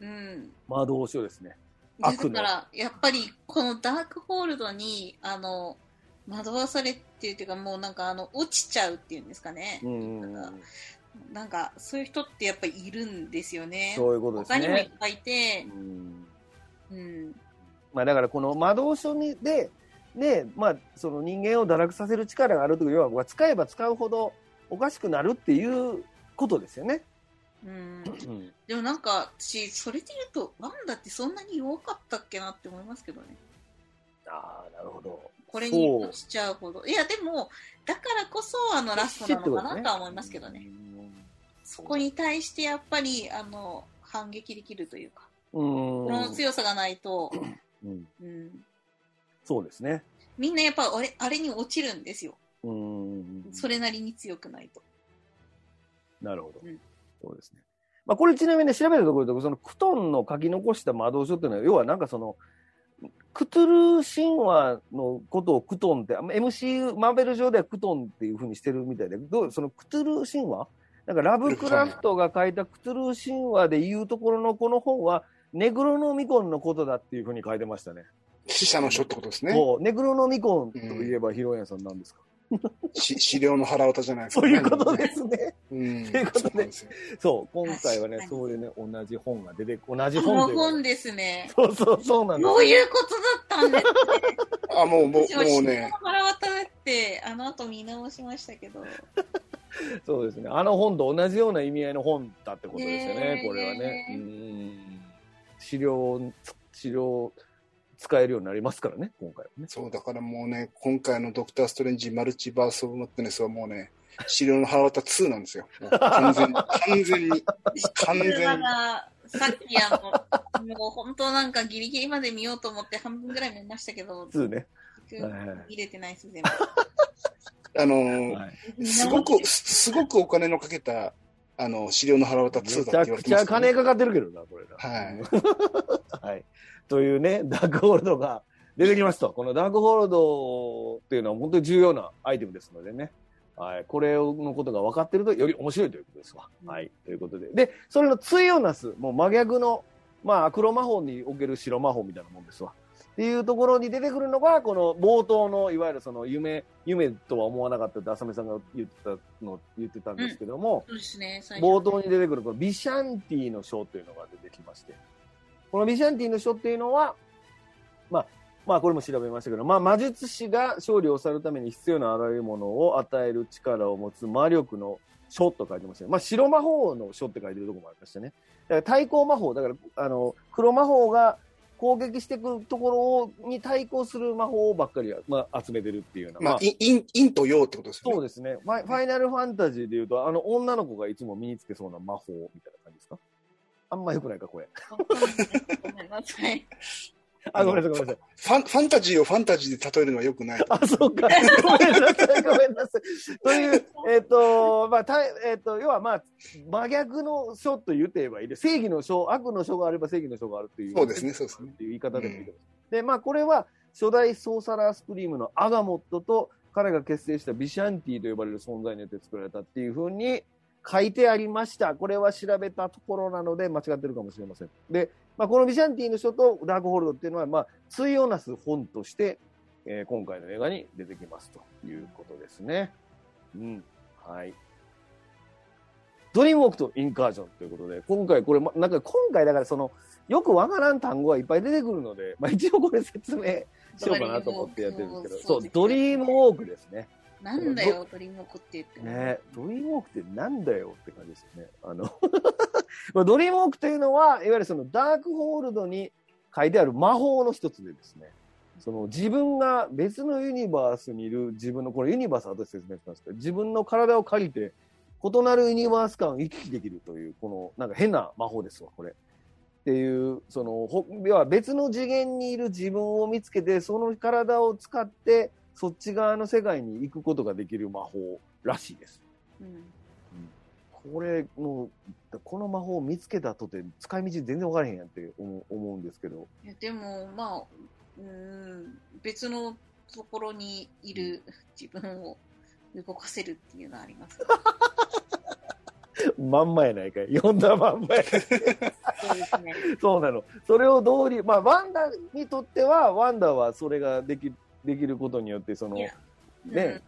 うん。魔導書ですね。だから、やっぱり、このダークホールドに、あの、惑わされてっていうか、もうなんか、あの、落ちちゃうっていうんですかね。うん。なんかそういう人ってやっぱりいるんですよね。そういうことです他にもいっね。ぱいいてう、ん。うん。まあ、だからこの魔導書にで、で、まあ、その人間を堕落させる力があるという要は、使えば使うほどおかしくなるっていうことですよね。うん。うん。でもなんか、私、それで言うと、ワンダってそんなに弱かったっけなって思いますけどね。ああ、なるほど。これに落ちちゃうほど。いや、でも、だからこそ、あの、ラストなのかなとは思いますけどね。そこに対して、やっぱり、あの、反撃できるというか、うん。この強さがないと、うん。うん、そうですね。みんなやっぱあれ、あれに落ちるんですよ。うん。それなりに強くないと。なるほど。うんそうですね。まあ、これちなみにね、調べたところで、そのクトンの書き残した魔導書っていうのは、要はなんかその、クトゥル神話のことをクトンって、MCU、マーベル上ではクトンっていうふうにしてるみたいで、どうそのクトゥル神話？なんかラブクラフトが書いたクトゥル神話で言うところのこの本は、ネグロノミコンのことだっていうふうに書いてましたね。死者の書ってことですね。そう、ネグロノミコンといえば、ヒロヤンさんなんですか、し資料の腹渡じゃないですか、そういうことですね。うん。ということでそう今回はねそういうね、同じ本が出て、同じこ本というかの本ですね。そうそう、そうなんです。どういうことだったんです あ、もう、もう、もうね、腹渡って、あの後見直しましたけど。そうですね。あの本と同じような意味合いの本だってことですよね、これはね。うん。資料、資料使えるようになりますからね、今回はね。そう、だからもうね、今回のドクター・ストレンジ・マルチバース・オブ・マットネスはもうね、資料の腹渡2なんですよ。完全に、完全に、完全に。さっきあの、もう本当なんかギリギリまで見ようと思って半分ぐらい見ましたけど、普通ね。結局見れてないです、全あのーはい。部。すごく、すすごくお金のかけた、あの、資料の腹渡め2ちだって言われゃくちゃてますからね、金かかってるけどな、これな。はい。はい。というね、ダークホールドが出てきますと。このダークホールドっていうのは本当に重要なアイテムですのでね。はい。これのことが分かってるとより面白いということですわ。うんはい。ということで。で、それの対をなす、もう真逆の、まあ、黒魔法における白魔法みたいなもんですわ。っていうところに出てくるのが、この冒頭の、いわゆるその夢、夢とは思わなかったって浅見さんが言ってたの、言ってたんですけども、そうですね、冒頭に出てくるこのビシャンティの書というのが出てきまして、このビシャンティの書っていうのは、まあ、まあこれも調べましたけど、まあ魔術師が勝利を去るために必要なあらゆるものを与える力を持つ魔力の書と書いてましたね。まあ白魔法の書って書いてるところもありましたね。だから対抗魔法、だからあの黒魔法が攻撃してくるところに対抗する魔法ばっかり、まあ、集めてるっていうような。まあ、陰、陰と陽ってことですよね。そうですね。ファイファイナルファンタジーで言うと、あの女の子がいつも身につけそうな魔法みたいな感じですか？あんま良くないか、これ。ごめんなさい。あ、ごめんなさい、ごめんなさい。ファン、ファンタジーをファンタジーで例えるのは良くない。あ、そうか。ごめんなさい、ごめんなさい。という、えっ、と、まあ、たえっ、と、要はまあ、真逆の書と言って言えばいいで、正義の書、悪の書があれば正義の書があるっていう。そうですねそうですねっていう言い方でもいいと思います。で、まあ、これは、初代ソーサラースクリームのアガモットと、彼が結成したビシャンティと呼ばれる存在によって作られたっていうふうに書いてありました。これは調べたところなので間違ってるかもしれません。で、まあ、このビシャンティの書とダークホールドっていうのは、まあ、対をなす本として、えー今回の映画に出てきますということですね。うん。はい。ドリームウォークとインカージョンということで、今回これ、まなんか今回だからその、よくわからん単語がいっぱい出てくるので、まあ一応これ説明しようかなと思ってやってるんですけど、そう、ドリームウォークですね。なんだよ、ドリームコって言って。ねドリームウォークってなんだよって感じですよね。あの、まあドリームウォークというのは、いわゆるそのダークホールドに書いてある魔法の一つでですね、その自分が別のユニバースにいる自分の、これユニバース後で説明しますけど、自分の体を借りて、異なるユニバース間を行き来できるという、このなんか変な魔法ですわ、これ。っていう、その、要は別の次元にいる自分を見つけて、その体を使って、そっち側の世界に行くことができる魔法らしいです。うんこれもう、この魔法を見つけたとて、使い道全然分からへんやんって思う思うんですけど。いやでも、まあ、うん、別のところにいる自分を動かせるっていうのはあります。まんまやないかい。読んだまんまや。そうですね。そうなの。それを通り、まあ、ワンダにとっては、ワンダはそれができできることによって、その、ねうん、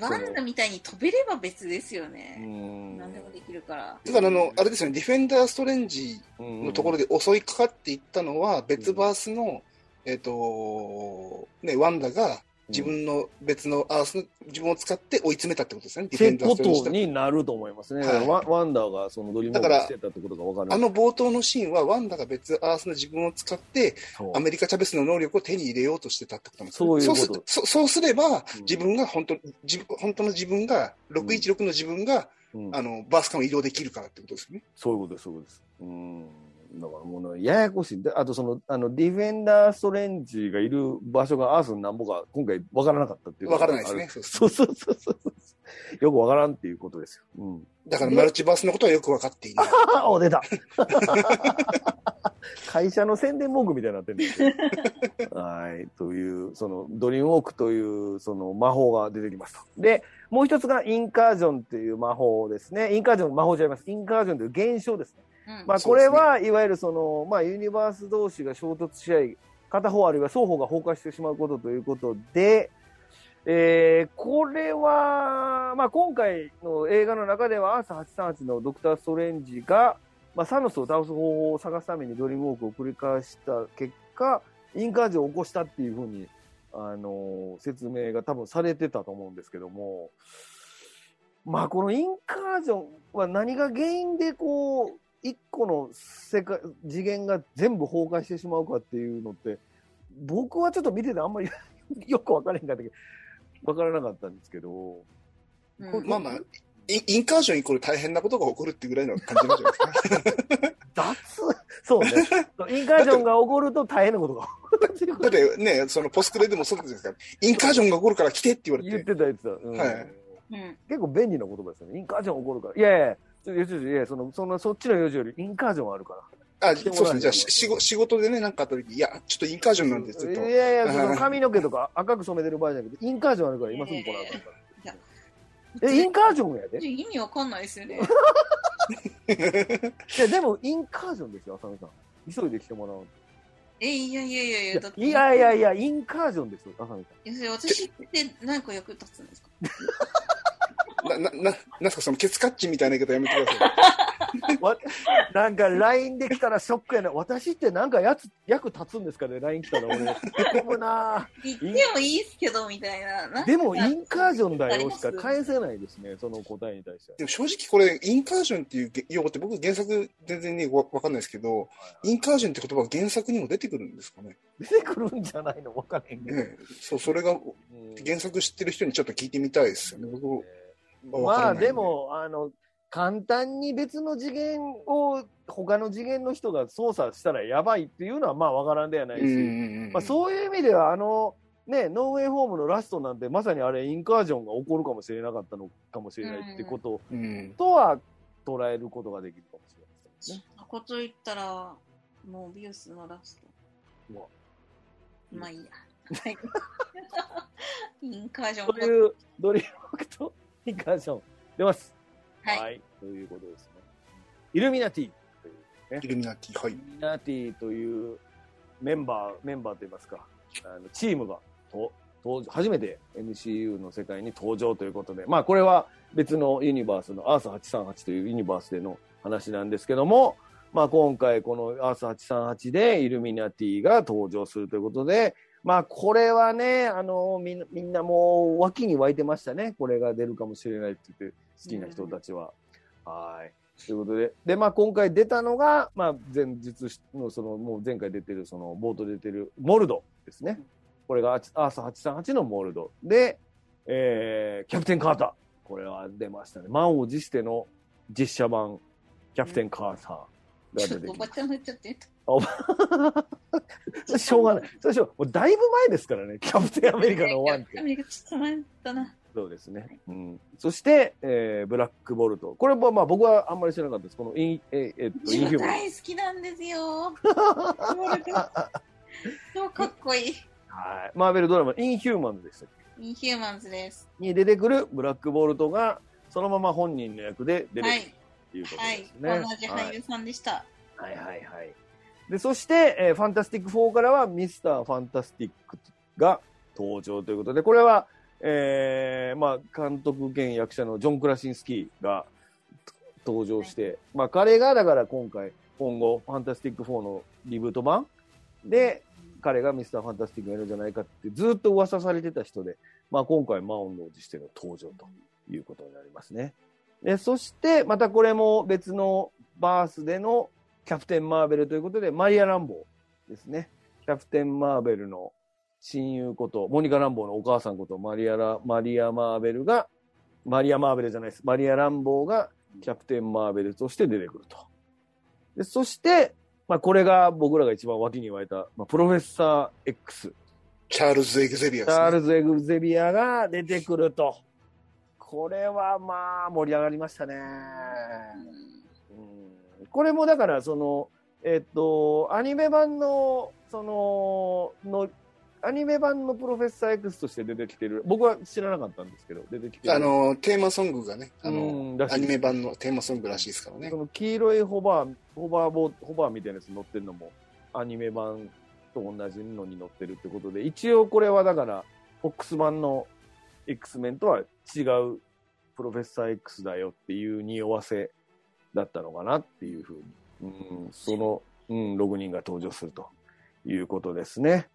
ワンダみたいに飛べれば別ですようね。ん何でもできるから。だからあの、あれですよね、ディフェンダーストレンジのところで、で襲いかかっていったのは、別バースの、えっ、と、ね、ワンダが自分の別のアースの自分を使って追い詰めたってことですね、ディフェンダーってこと。とになると思いますね。はいワワンダーがそのドリームをだからしてたってことが分かる。あの冒頭のシーンは、ワンダが別アースの自分を使って、アメリカ・チャベスの能力を手に入れようとしてたってことなんですそういうことそうすそそうすれば、うん自分が本当、自分本当の自分が、616の自分が、うんあの、バース間を移動できるからってことですよね。そういうことです、そういうことです。うん。だからもうね、ややこしい。であとその、あの、ディフェンダーストレンジがいる場所がアースのなんぼか今回分からなかったっていう。わからないですね。そうそうそうそう。よく分からんっていうことですよ。うん。だから、マルチバースのことはよく分かっていない。あ、お、出た。会社の宣伝文句みたいになってるんですよ。はい。という、その、ドリームウォークという、その魔法が出てきますと。で、もう一つがインカージョンっていう魔法ですね。インカージョン、魔法じゃいます。インカージョンという現象ですね。うん。まあ、これは、いわゆるその、まあ、ユニバース同士が衝突し合い、片方あるいは双方が崩壊してしまうことということで、えーこれは、まあ、今回の映画の中では、アーサー838のドクター・ストレンジが、まあ、サノスを倒す方法を探すためにドリームウォークを繰り返した結果、インカージョンを起こしたっていうふうに、あの説明が多分されてたと思うんですけども、まあ、このインカージョンは何が原因でこう、一個の世界、次元が全部崩壊してしまうかっていうのって、僕はちょっと見ててあんまりよくわからへんかったけど、わからなかったんですけど、うんまあまあ、インインカージョンイコール大変なことが起こるってぐらいの感じなんじゃないですか。脱そうね。インカージョンが起こると大変なことが起こるだとってね、そのポスクレでもそうじゃないですか。インカージョンが起こるから来てって言われ言ってて。た言ってた。うんはいうん結構便利な言葉ですよね。インカージョン起こるから。いやいや、ちょちょちょいやその、その、そっちの用事よりインカージョンあるから。あ、そうですね。じゃあ、し仕事仕事でね、なんかあった時、いや、ちょっとインカージョンなんで、ちょっいと。やいや、その髪の毛とか赤く染めてる場合じゃなくて、インカージョンあるから今すぐ来なあかんから。いやえ、インカージョンやで？い意味わかんないですよね。や、でも、インカージョンですよ、浅見さん。急いで来てもらおう。え、いやいやいやいや、だっていやいやいや、インカージョンですよ、浅見さん。いやそれ私って何個役立つんですか？な、な、な、なんすか、そのケツカッチンみたいな言い方やめてください。わなんか LINE で来たらショックやな。私ってなんかやつ役立つんですかね ?LINE 来たら俺。な言ってもいいっすけど、みたいな。でも、インカージョンだよしか返せないですね、その答えに対しては。でも正直これ、インカージョンっていう用語って僕原作全然ね、わわかんないですけど、インカージョンって言葉は原作にも出てくるんですかね。出てくるんじゃないの？わかんけど。ねそう、それがうん原作知ってる人にちょっと聞いてみたいですよね。僕、わまあででも、あの、簡単に別の次元を他の次元の人が操作したらやばいっていうのはまあわからんではないし、まあ、そういう意味ではあの、ね、ノーウェイホームのラストなんてまさにあれインカージョンが起こるかもしれなかったのかもしれないってことうんとは捉えることができるかもしれないですね。そんなこと言ったら、もうビウスのラスト。まあいいや。は いインカージョン。というドリクとインカージョン出ます。はい。ということですね。イルミナティというイルミナティ、はいイ。ルミナティというメンバー、メンバーといいますか、あのチームがと登場初めて MCU の世界に登場ということで、まあこれは別のユニバースのアーサー838というユニバースでの話なんですけども、まあ今回このアーサー838でイルミナティが登場するということで、まあこれはね、あのみんなみんなもう脇に湧いてましたね。これが出るかもしれないって言って好きな人たちは。はい。ということで、で、まあ、今回出たのが、まあ、前日の、その、もう前回出てる、その、冒頭出てる、モルドですね。これが、アーサー838のモルド。で、えー、キャプテンカーター。これは出ましたね。満を持しての実写版、キャプテンカーターがちょっとおば出てきましち しょうがない。それしょうもうだいぶ前ですからね、キャプテンアメリカのワンってアメリカちょっと前だな。そうですね。うん、そして、えーブラックボルト。これもまあ僕はあんまり知らなかったです。このイン、えーえっと、インヒューマン。大好きなんですよ。超かっこいい。はい。マーベルドラマ、インヒューマンズでしたっインヒューマンズです。けに出てくるブラックボルトが、そのまま本人の役で出てくるはい。ということはいです。ね。同じ俳優さんでした。はいはいはい。で、そして、えーファンタスティック4からはミスター・ファンタスティックが登場ということで、これは、えーまあ、監督兼役者のジョン・クラシンスキーが登場して、まあ、彼がだから今回、今後、ファンタスティック4のリブート版で、彼がミスター・ファンタスティックをやるんじゃないかってずっと噂されてた人で、まあ、今回、満を持しての登場ということになりますね。でそして、またこれも別のバースでのキャプテン・マーベルということで、マリア・ランボーですね。キャプテン・マーベルの親友こと、モニカ・ランボーのお母さんこと、マリアラ・マリア・マーベルが、マリア・マーベルじゃないです。マリア・ランボーがキャプテン・マーベルとして出てくると。でそして、まあ、これが僕らが一番沸きに沸いた、まあ、プロフェッサー X、チャールズ・エグゼビアね。ャールズ・エグゼビアが出てくると。これはまあ盛り上がりましたね。うんこれもだから、その、えっと、アニメ版の、その、の、アニメ版のプロフェッサー X として出てきてる、僕は知らなかったんですけど、出てきてる。あの、テーマソングがね、あうの、アニメ版のテーマソングらしいですからねそ。の黄色いホバー、ホバーボーホバーみたいなやつ乗ってるのも、アニメ版と同じのに乗ってるってことで、一応これはだから、FOX 版の X メンとは違うプロフェッサー X だよっていう匂わせだったのかなっていうふうに、うん、その、うん、6人が登場するということですね。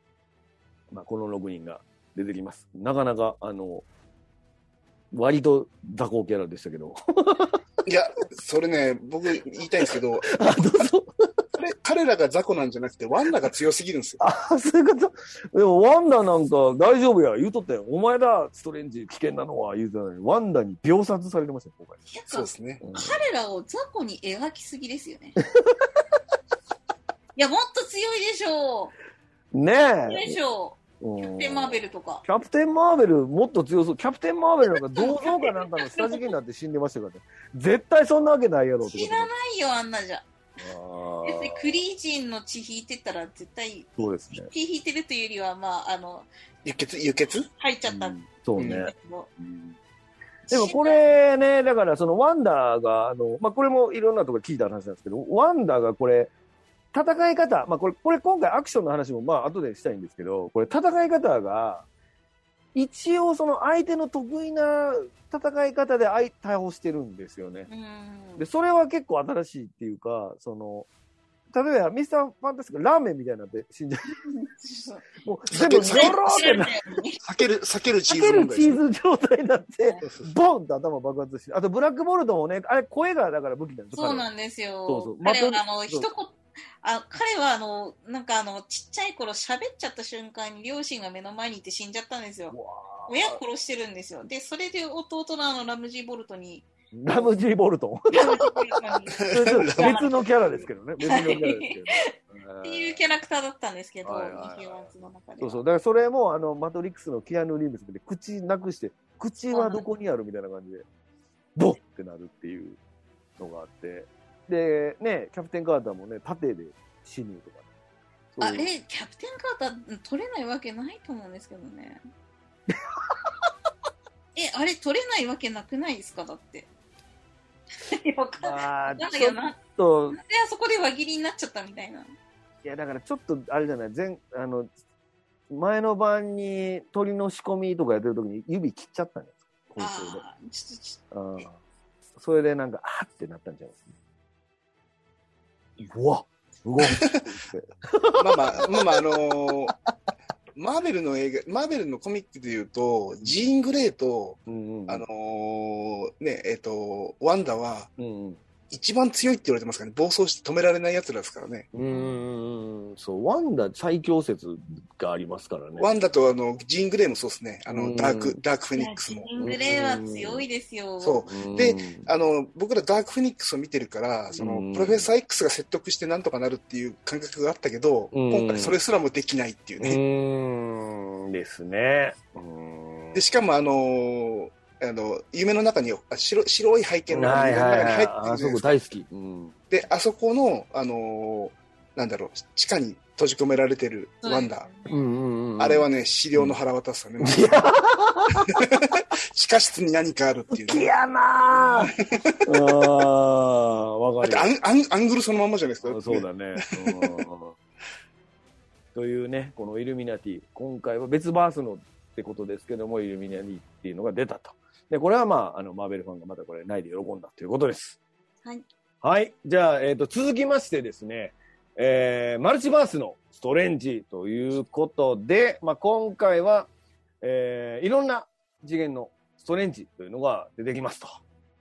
まあ、この6人が出てきます。なかなか、あの、割と雑魚キャラでしたけど。いや、それね、僕言いたいんですけど、あ、どうぞ。彼彼らが雑魚なんじゃなくて、ワンダが強すぎるんですよ。あ、そういうこと？でも、ワンダなんか大丈夫や、言うとったよ。お前だ、ストレンジ危険なのは言うてたのに、ワンダに秒殺されてましたよ、今回。そうですね。うん彼らを雑魚に描きすぎですよね。いや、もっと強いでしょう。ね強いでえ。しょう。キャプテン・マーベルとか。キャプテン・マーベル、もっと強そう。キャプテン・マーベルなんか銅像かなんかの下敷きになって死んでましたからね。絶対そんなわけないやろってことで知らないよ、あんなじゃ。あ別にークリージンの血引いてたら絶対、そうですね。血引いてるというよりは、まあ、あの、輸血？輸血？入っちゃったうんそうね。うんでもこれね、だからそのワンダーが、あの、まあ、これもいろんなところ聞いた話なんですけど、ワンダーがこれ、戦い方、まあ、これ、これ今回アクションの話もまあ後でしたいんですけど、これ戦い方が、一応その相手の得意な戦い方で相倒してるんですよね。うんで、それは結構新しいっていうか、その、例えばミスターファンタスティックラーメンみたいになって死んじゃう。もう全部ニョローってな避ける、避けるチーかけるズ問題ですね。チーズ状態になって、ボンと頭爆発して、あとブラックボルトもね、あれ声がだから武器なんですそうんなんですよ。そうそう彼は、またあの、一言、あ、彼は、あの、なんかあの、ちっちゃい頃喋っちゃった瞬間に両親が目の前にいて死んじゃったんですよ。親殺してるんですよ。で、それで弟のあの、ラムジー・ボルトに、ラムジー・ボルトン。別のキャラですけどね。別のキャラですけど。っていうキャラクターだったんですけど、の中では。そうそう。だからそれも、あの、マトリックスのキアヌ・リーブスで口なくして、口はどこにあるみたいな感じで、ボッってなるっていうのがあって。で、ね、キャプテン・カーターもね、盾で死ぬとか、ね。あれ、キャプテンカーター取れないわけないと思うんですけどね。え、あれ取れないわけなくないですかだって。わかんない。まあ、なんだちょっけどな、と、で、あそこで輪切りになっちゃったみたいな。いや、だからちょっと、あれじゃない、前、あの、前の晩に鳥の仕込みとかやってる時に指切っちゃったんです包丁で。ああ、ちょっと、ちょっああそれでなんか、あーってなったんじゃない？ですか。うわうわっ てまあまあ、まあまあ、あのーマーベルの映画、マーベルのコミックで言うと、ジーン・グレイと、うんうん。あのーね、えっ、と、ワンダは、うんうん一番強いって言われてますからね。暴走して止められない奴らですからね。うーん、そう、ワンダ最強説がありますからね。ワンダとあの、ジーン・グレイもそうですね。あうんの、ダーク、ダークフェニックスも。ジングレイは強いですよ。そううんであの、僕らダークフェニックスを見てるから、その、うんプロフェッサー X が説得してなんとかなるっていう感覚があったけど、うん今回それすらもできないっていううね。ーん、ですね。うーんで、しかもあのーあの、夢の中に、あ白白い背景の。夢の中に入ってるあそ。こ大好き。うん。で、あそこの、あのーなんだろう、地下に閉じ込められてるワンダー。うんうんうん。あれはね、資料の腹渡すよね。地下室に何かあるっていうね。好きやなぁ。うん、わかるだってアンアンアングルそのまんまじゃないですか。そうだね。うんというね、このイルミナティ、今回は別バースのってことですけども、イルミナティっていうのが出たと。で、これはまあ、あの、マーベルファンがまたこれないで喜んだということです。はい。はい。じゃあ、えっ、と、続きましてですね、えー、マルチバースのストレンジということで、まあ、今回は、えー、いろんな次元のストレンジというのが出てきますと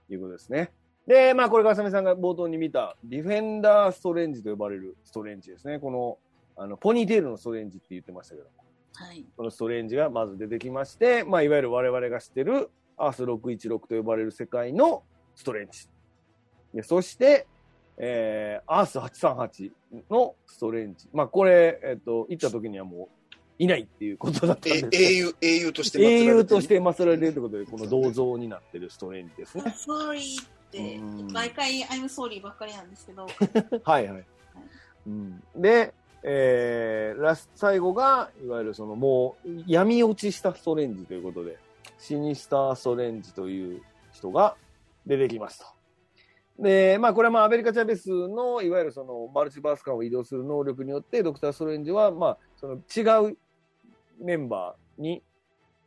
いうことですね。で、まあ、これ、かさみさんが冒頭に見た、ディフェンダーストレンジと呼ばれるストレンジですね。この、あの、ポニーテールのストレンジって言ってましたけども、はい。このストレンジがまず出てきまして、まあ、いわゆる我々が知ってるアース616と呼ばれる世界のストレンジ。でそして、えー、アース838のストレンジ。まあ、これ、えっ、と、行った時にはもういないっていうことだったんですけどえ英雄、英雄として英れてる雄として祀られるということで、この銅像になってるストレンジですね。sorry ってうん、毎回 I'm sorry ばっかりなんですけど、はいはい。うん、で、えー、ラス最後が、いわゆるそのもう闇落ちしたストレンジということで、シニスターストレンジという人が出てきますと。で、まあこれはまあアメリカ・チャベスのいわゆるそのマルチバース間を移動する能力によって、ドクター・ストレンジはまあその違うメンバーに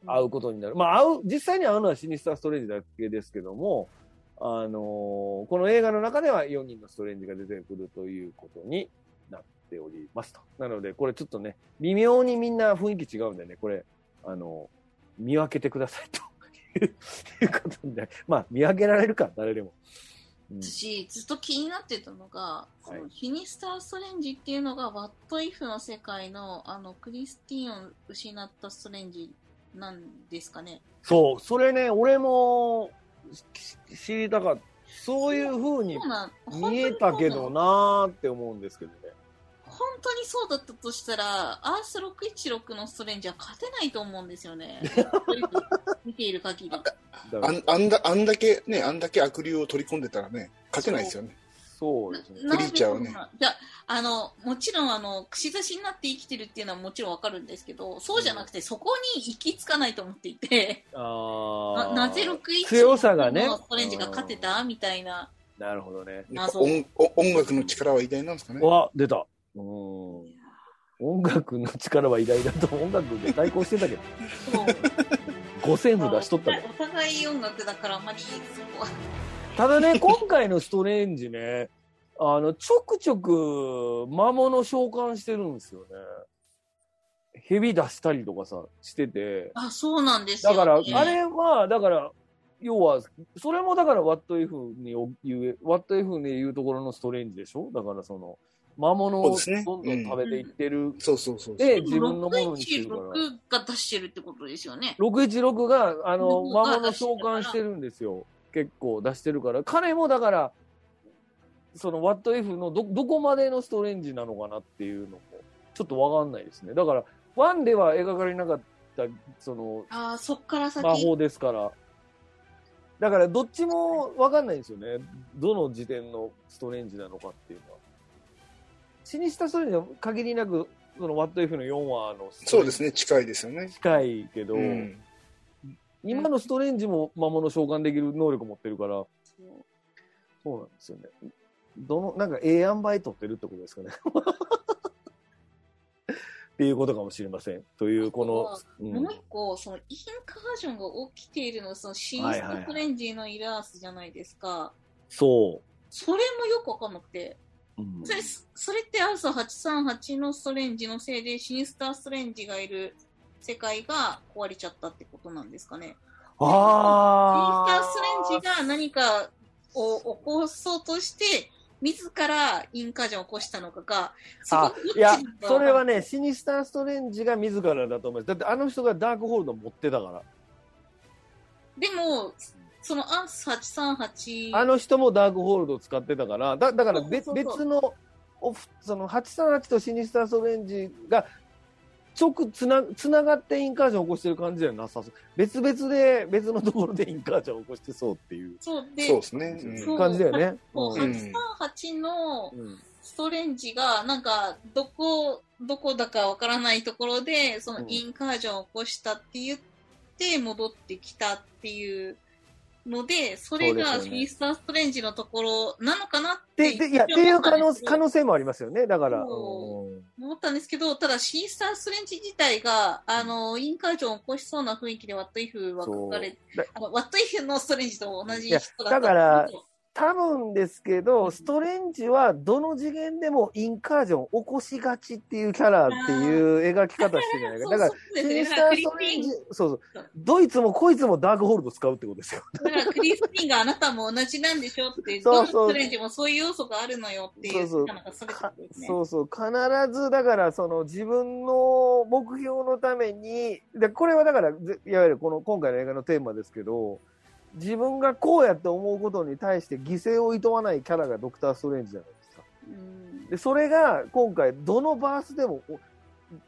会うことになる。まあ会う、実際に会うのはシニスター・ストレンジだけですけども、あのーこの映画の中では4人のストレンジが出てくるということになっておりますと。なので、これちょっとね、微妙にみんな雰囲気違うんでね、これ、あの見分けてくださいと いうことで、まあ、見分けられるか、誰でも。うん私、ずっと気になってたのが、そのフィニスター・ストレンジっていうのが、ワット・イフの世界の、あの、クリスティーンを失ったストレンジなんですかね。そう、それね、俺もし知りたかった。そういう風にそうなん見えたけどなーって思うんですけどね。本当にそうだったとしたら、アース616のストレンジは勝てないと思うんですよね。見ている限り。あんあんだあんだけね、あんだけ悪霊を取り込んでたらね、勝てないですよね。そうですね。なクリーチャーはねじゃあ、あの、もちろん、あの、串刺しになって生きてるっていうのはもちろんわかるんですけど、そうじゃなくて、そこに行き着かないと思っていて、あーななぜ616強さがねのストレンジが勝てたみたいな。なるほどね。音お音楽の力は偉大なんですかね。わ、出た。うん。音楽の力は偉大だと音楽で対抗してたけど、五線譜出しとった。お互い音楽だからあんまりそこは。ただね、今回のストレンジね、あの、ちょくちょく魔物召喚してるんですよね。蛇出したりとかさ、してて。あ、そうなんですよ、だから、ね。あれは、だから、要は、それもだから What If に言う、What If で言うところのストレンジでしょ？だからその、魔物をどんどん食べていってる。そうそうそう。で、自分のものにしてるから。616が出してるってことですよね。616が、あの、うん魔物召喚してるんですよ。結構出してるから。彼もだから、その What If のど、どこまでのストレンジなのかなっていうのも、ちょっとわかんないですね。だから、1では描かれなかった、その、ああ、そっから先？魔法ですから。だから、どっちもわかんないんですよね。どの時点のストレンジなのかっていうのは。シニスタストレンジは限りなく、その What If の4話のそうですね、近いですよね。近いけど、うん。今のストレンジも魔物召喚できる能力持ってるから、そうなんですよね。どの、なんか、ええ塩梅取ってるってことですかね。っていうことかもしれません。という、この、うんもう一個、そのインカージョンが起きているのは、そのシンストフレンジのイラースじゃないですか。そそれもよくわかんなくて。う。うんそれ、それってアーサー838のストレンジのせいで、シンスターストレンジがいる世界が壊れちゃったってことなんですかね？シンスターあストレンジが何かを起こそうとして、自らインカージョンを起こしたのかが、すあいやそれはねシニスター・ストレンジが自らだと思いますだってあの人がダークホールド持ってたからでも、そのアース838、あの人もダークホールドを使ってたから、だだから別別のオフその838とシニスター・ストレンジが直つなつながってインカージョンを起こしてる感じじゃなさそう。別々で別のところでインカージョンを起こしてそうっていう。そうで、そうですね。うんそう。感じだよね。こううん。838のうん。ストレンジが、なんか、どこ、どこだかわからないところで、そのインカージョンを起こしたって言って、戻ってきたっていうので、それがフィースター・ストレンジのところなのかなってででいやっていう可能可能能性もありますよね。だから。思ったんですけど、ただシースター・ストレンジ自体が、あの、インカージョンを起こしそうな雰囲気で、ワット・イフは書かれだあの、ワット・イフのストレンジと同じ人だったんだから多分ですけど、ストレンジはどの次元でもインカージョンを起こしがちっていうキャラっていう描き方してるじゃないか。だから、シニスター・だからクリストレンジそうそう。どいつもこいつもダークホールド使うってことですよ。だからクリスティンがあなたも同じなんでしょって、そうそうどのストレンジもそういう要素があるのよっていう、そうそうね。そうそう。必ず、だから、その自分の目標のために、で、これはだから、ぜいわゆるこの今回の映画のテーマですけど、自分がこうやって思うことに対して犠牲をいとわないキャラがドクター・ストレンジじゃないですか。うん。で、それが今回どのバースでも、お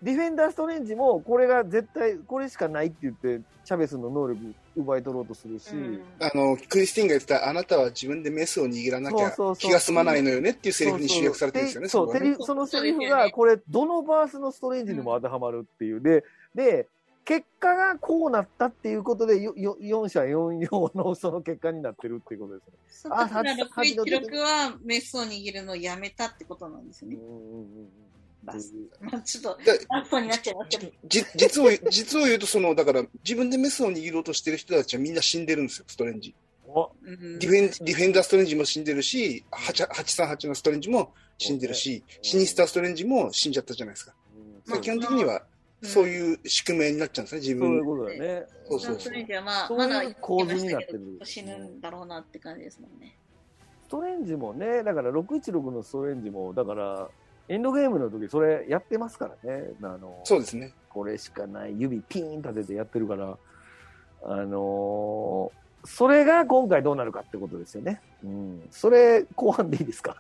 ディフェンダー・ストレンジもこれが絶対、これしかないって言って、チャベスの能力奪い取ろうとするし、うん。あの、クリスティンが言ってた、あなたは自分でメスを握らなきゃ気が済まないのよねっていうセリフに集約されてるんですよね、そうそね。のセリフが、これ、どのバースのストレンジにも当てはまるっていう。で、で、結果がこうなったっていうことで、よよ4社4用のその結果になってるっていうことですね。あだからはは616はメスを握るのをやめたってことなんですね。うんうんうんうんバス まあちょっと、でラストになっちゃいますけど。じ実を、実を言うと、その、だから、自分でメスを握ろうとしてる人たちはみんな死んでるんですよ、ストレンジ。ディフェン、ディフェンダーストレンジも死んでるし、8 838のストレンジも死んでるし、シニスターストレンジも死んじゃったじゃないですか。うんまあ、基本的には、そういう宿命になっちゃうんですね、自そういう分。ことだよね。そうそうストレンジはまあ、そういうまだ構図になってる死ぬんだろうなって感じですもんね。ストレンジもね、だから616のストレンジも、だから、エンドゲームの時それやってますからね。あの、そうですね。これしかない指ピーン立ててやってるから、あのーそれが今回どうなるかってことですよね。うん。それ、後半でいいですか？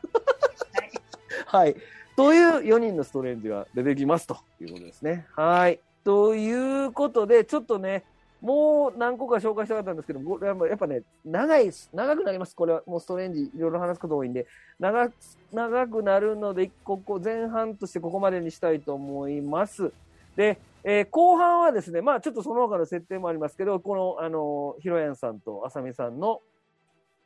はい。という4人のストレンジが出てきますということですね。はい。ということで、ちょっとね、もう何個か紹介したかったんですけど、これはやっぱね、長い、長くなります。これはもうストレンジ、いろいろ話すこと多いんで、長く長くなるので、ここ前半としてここまでにしたいと思います。で、えー後半はですね、まあちょっとその他の設定もありますけど、この、あの、ひろやんさんとあさみさんの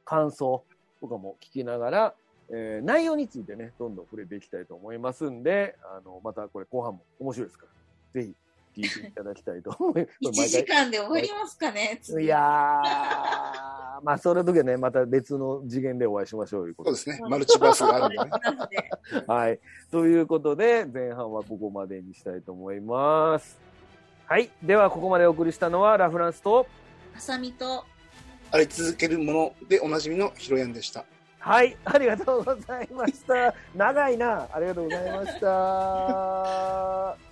感想とかも聞きながら、えー内容についてね、どんどん触れていきたいと思いますんで、あの、またこれ後半も面白いですから、ぜひ聞いていただきたいと思います。1時間で終わりますかね、いやー、まあ、その時はね、また別の次元でお会いしましょういうことそうですね。マルチバースがあるんでね。はい。ということで、前半はここまでにしたいと思います。はい。では、ここまでお送りしたのは、ラフランスと、ハサミと、あり続けるものでおなじみのヒロヤンでした。はい。ありがとうございました。長いな。ありがとうございました。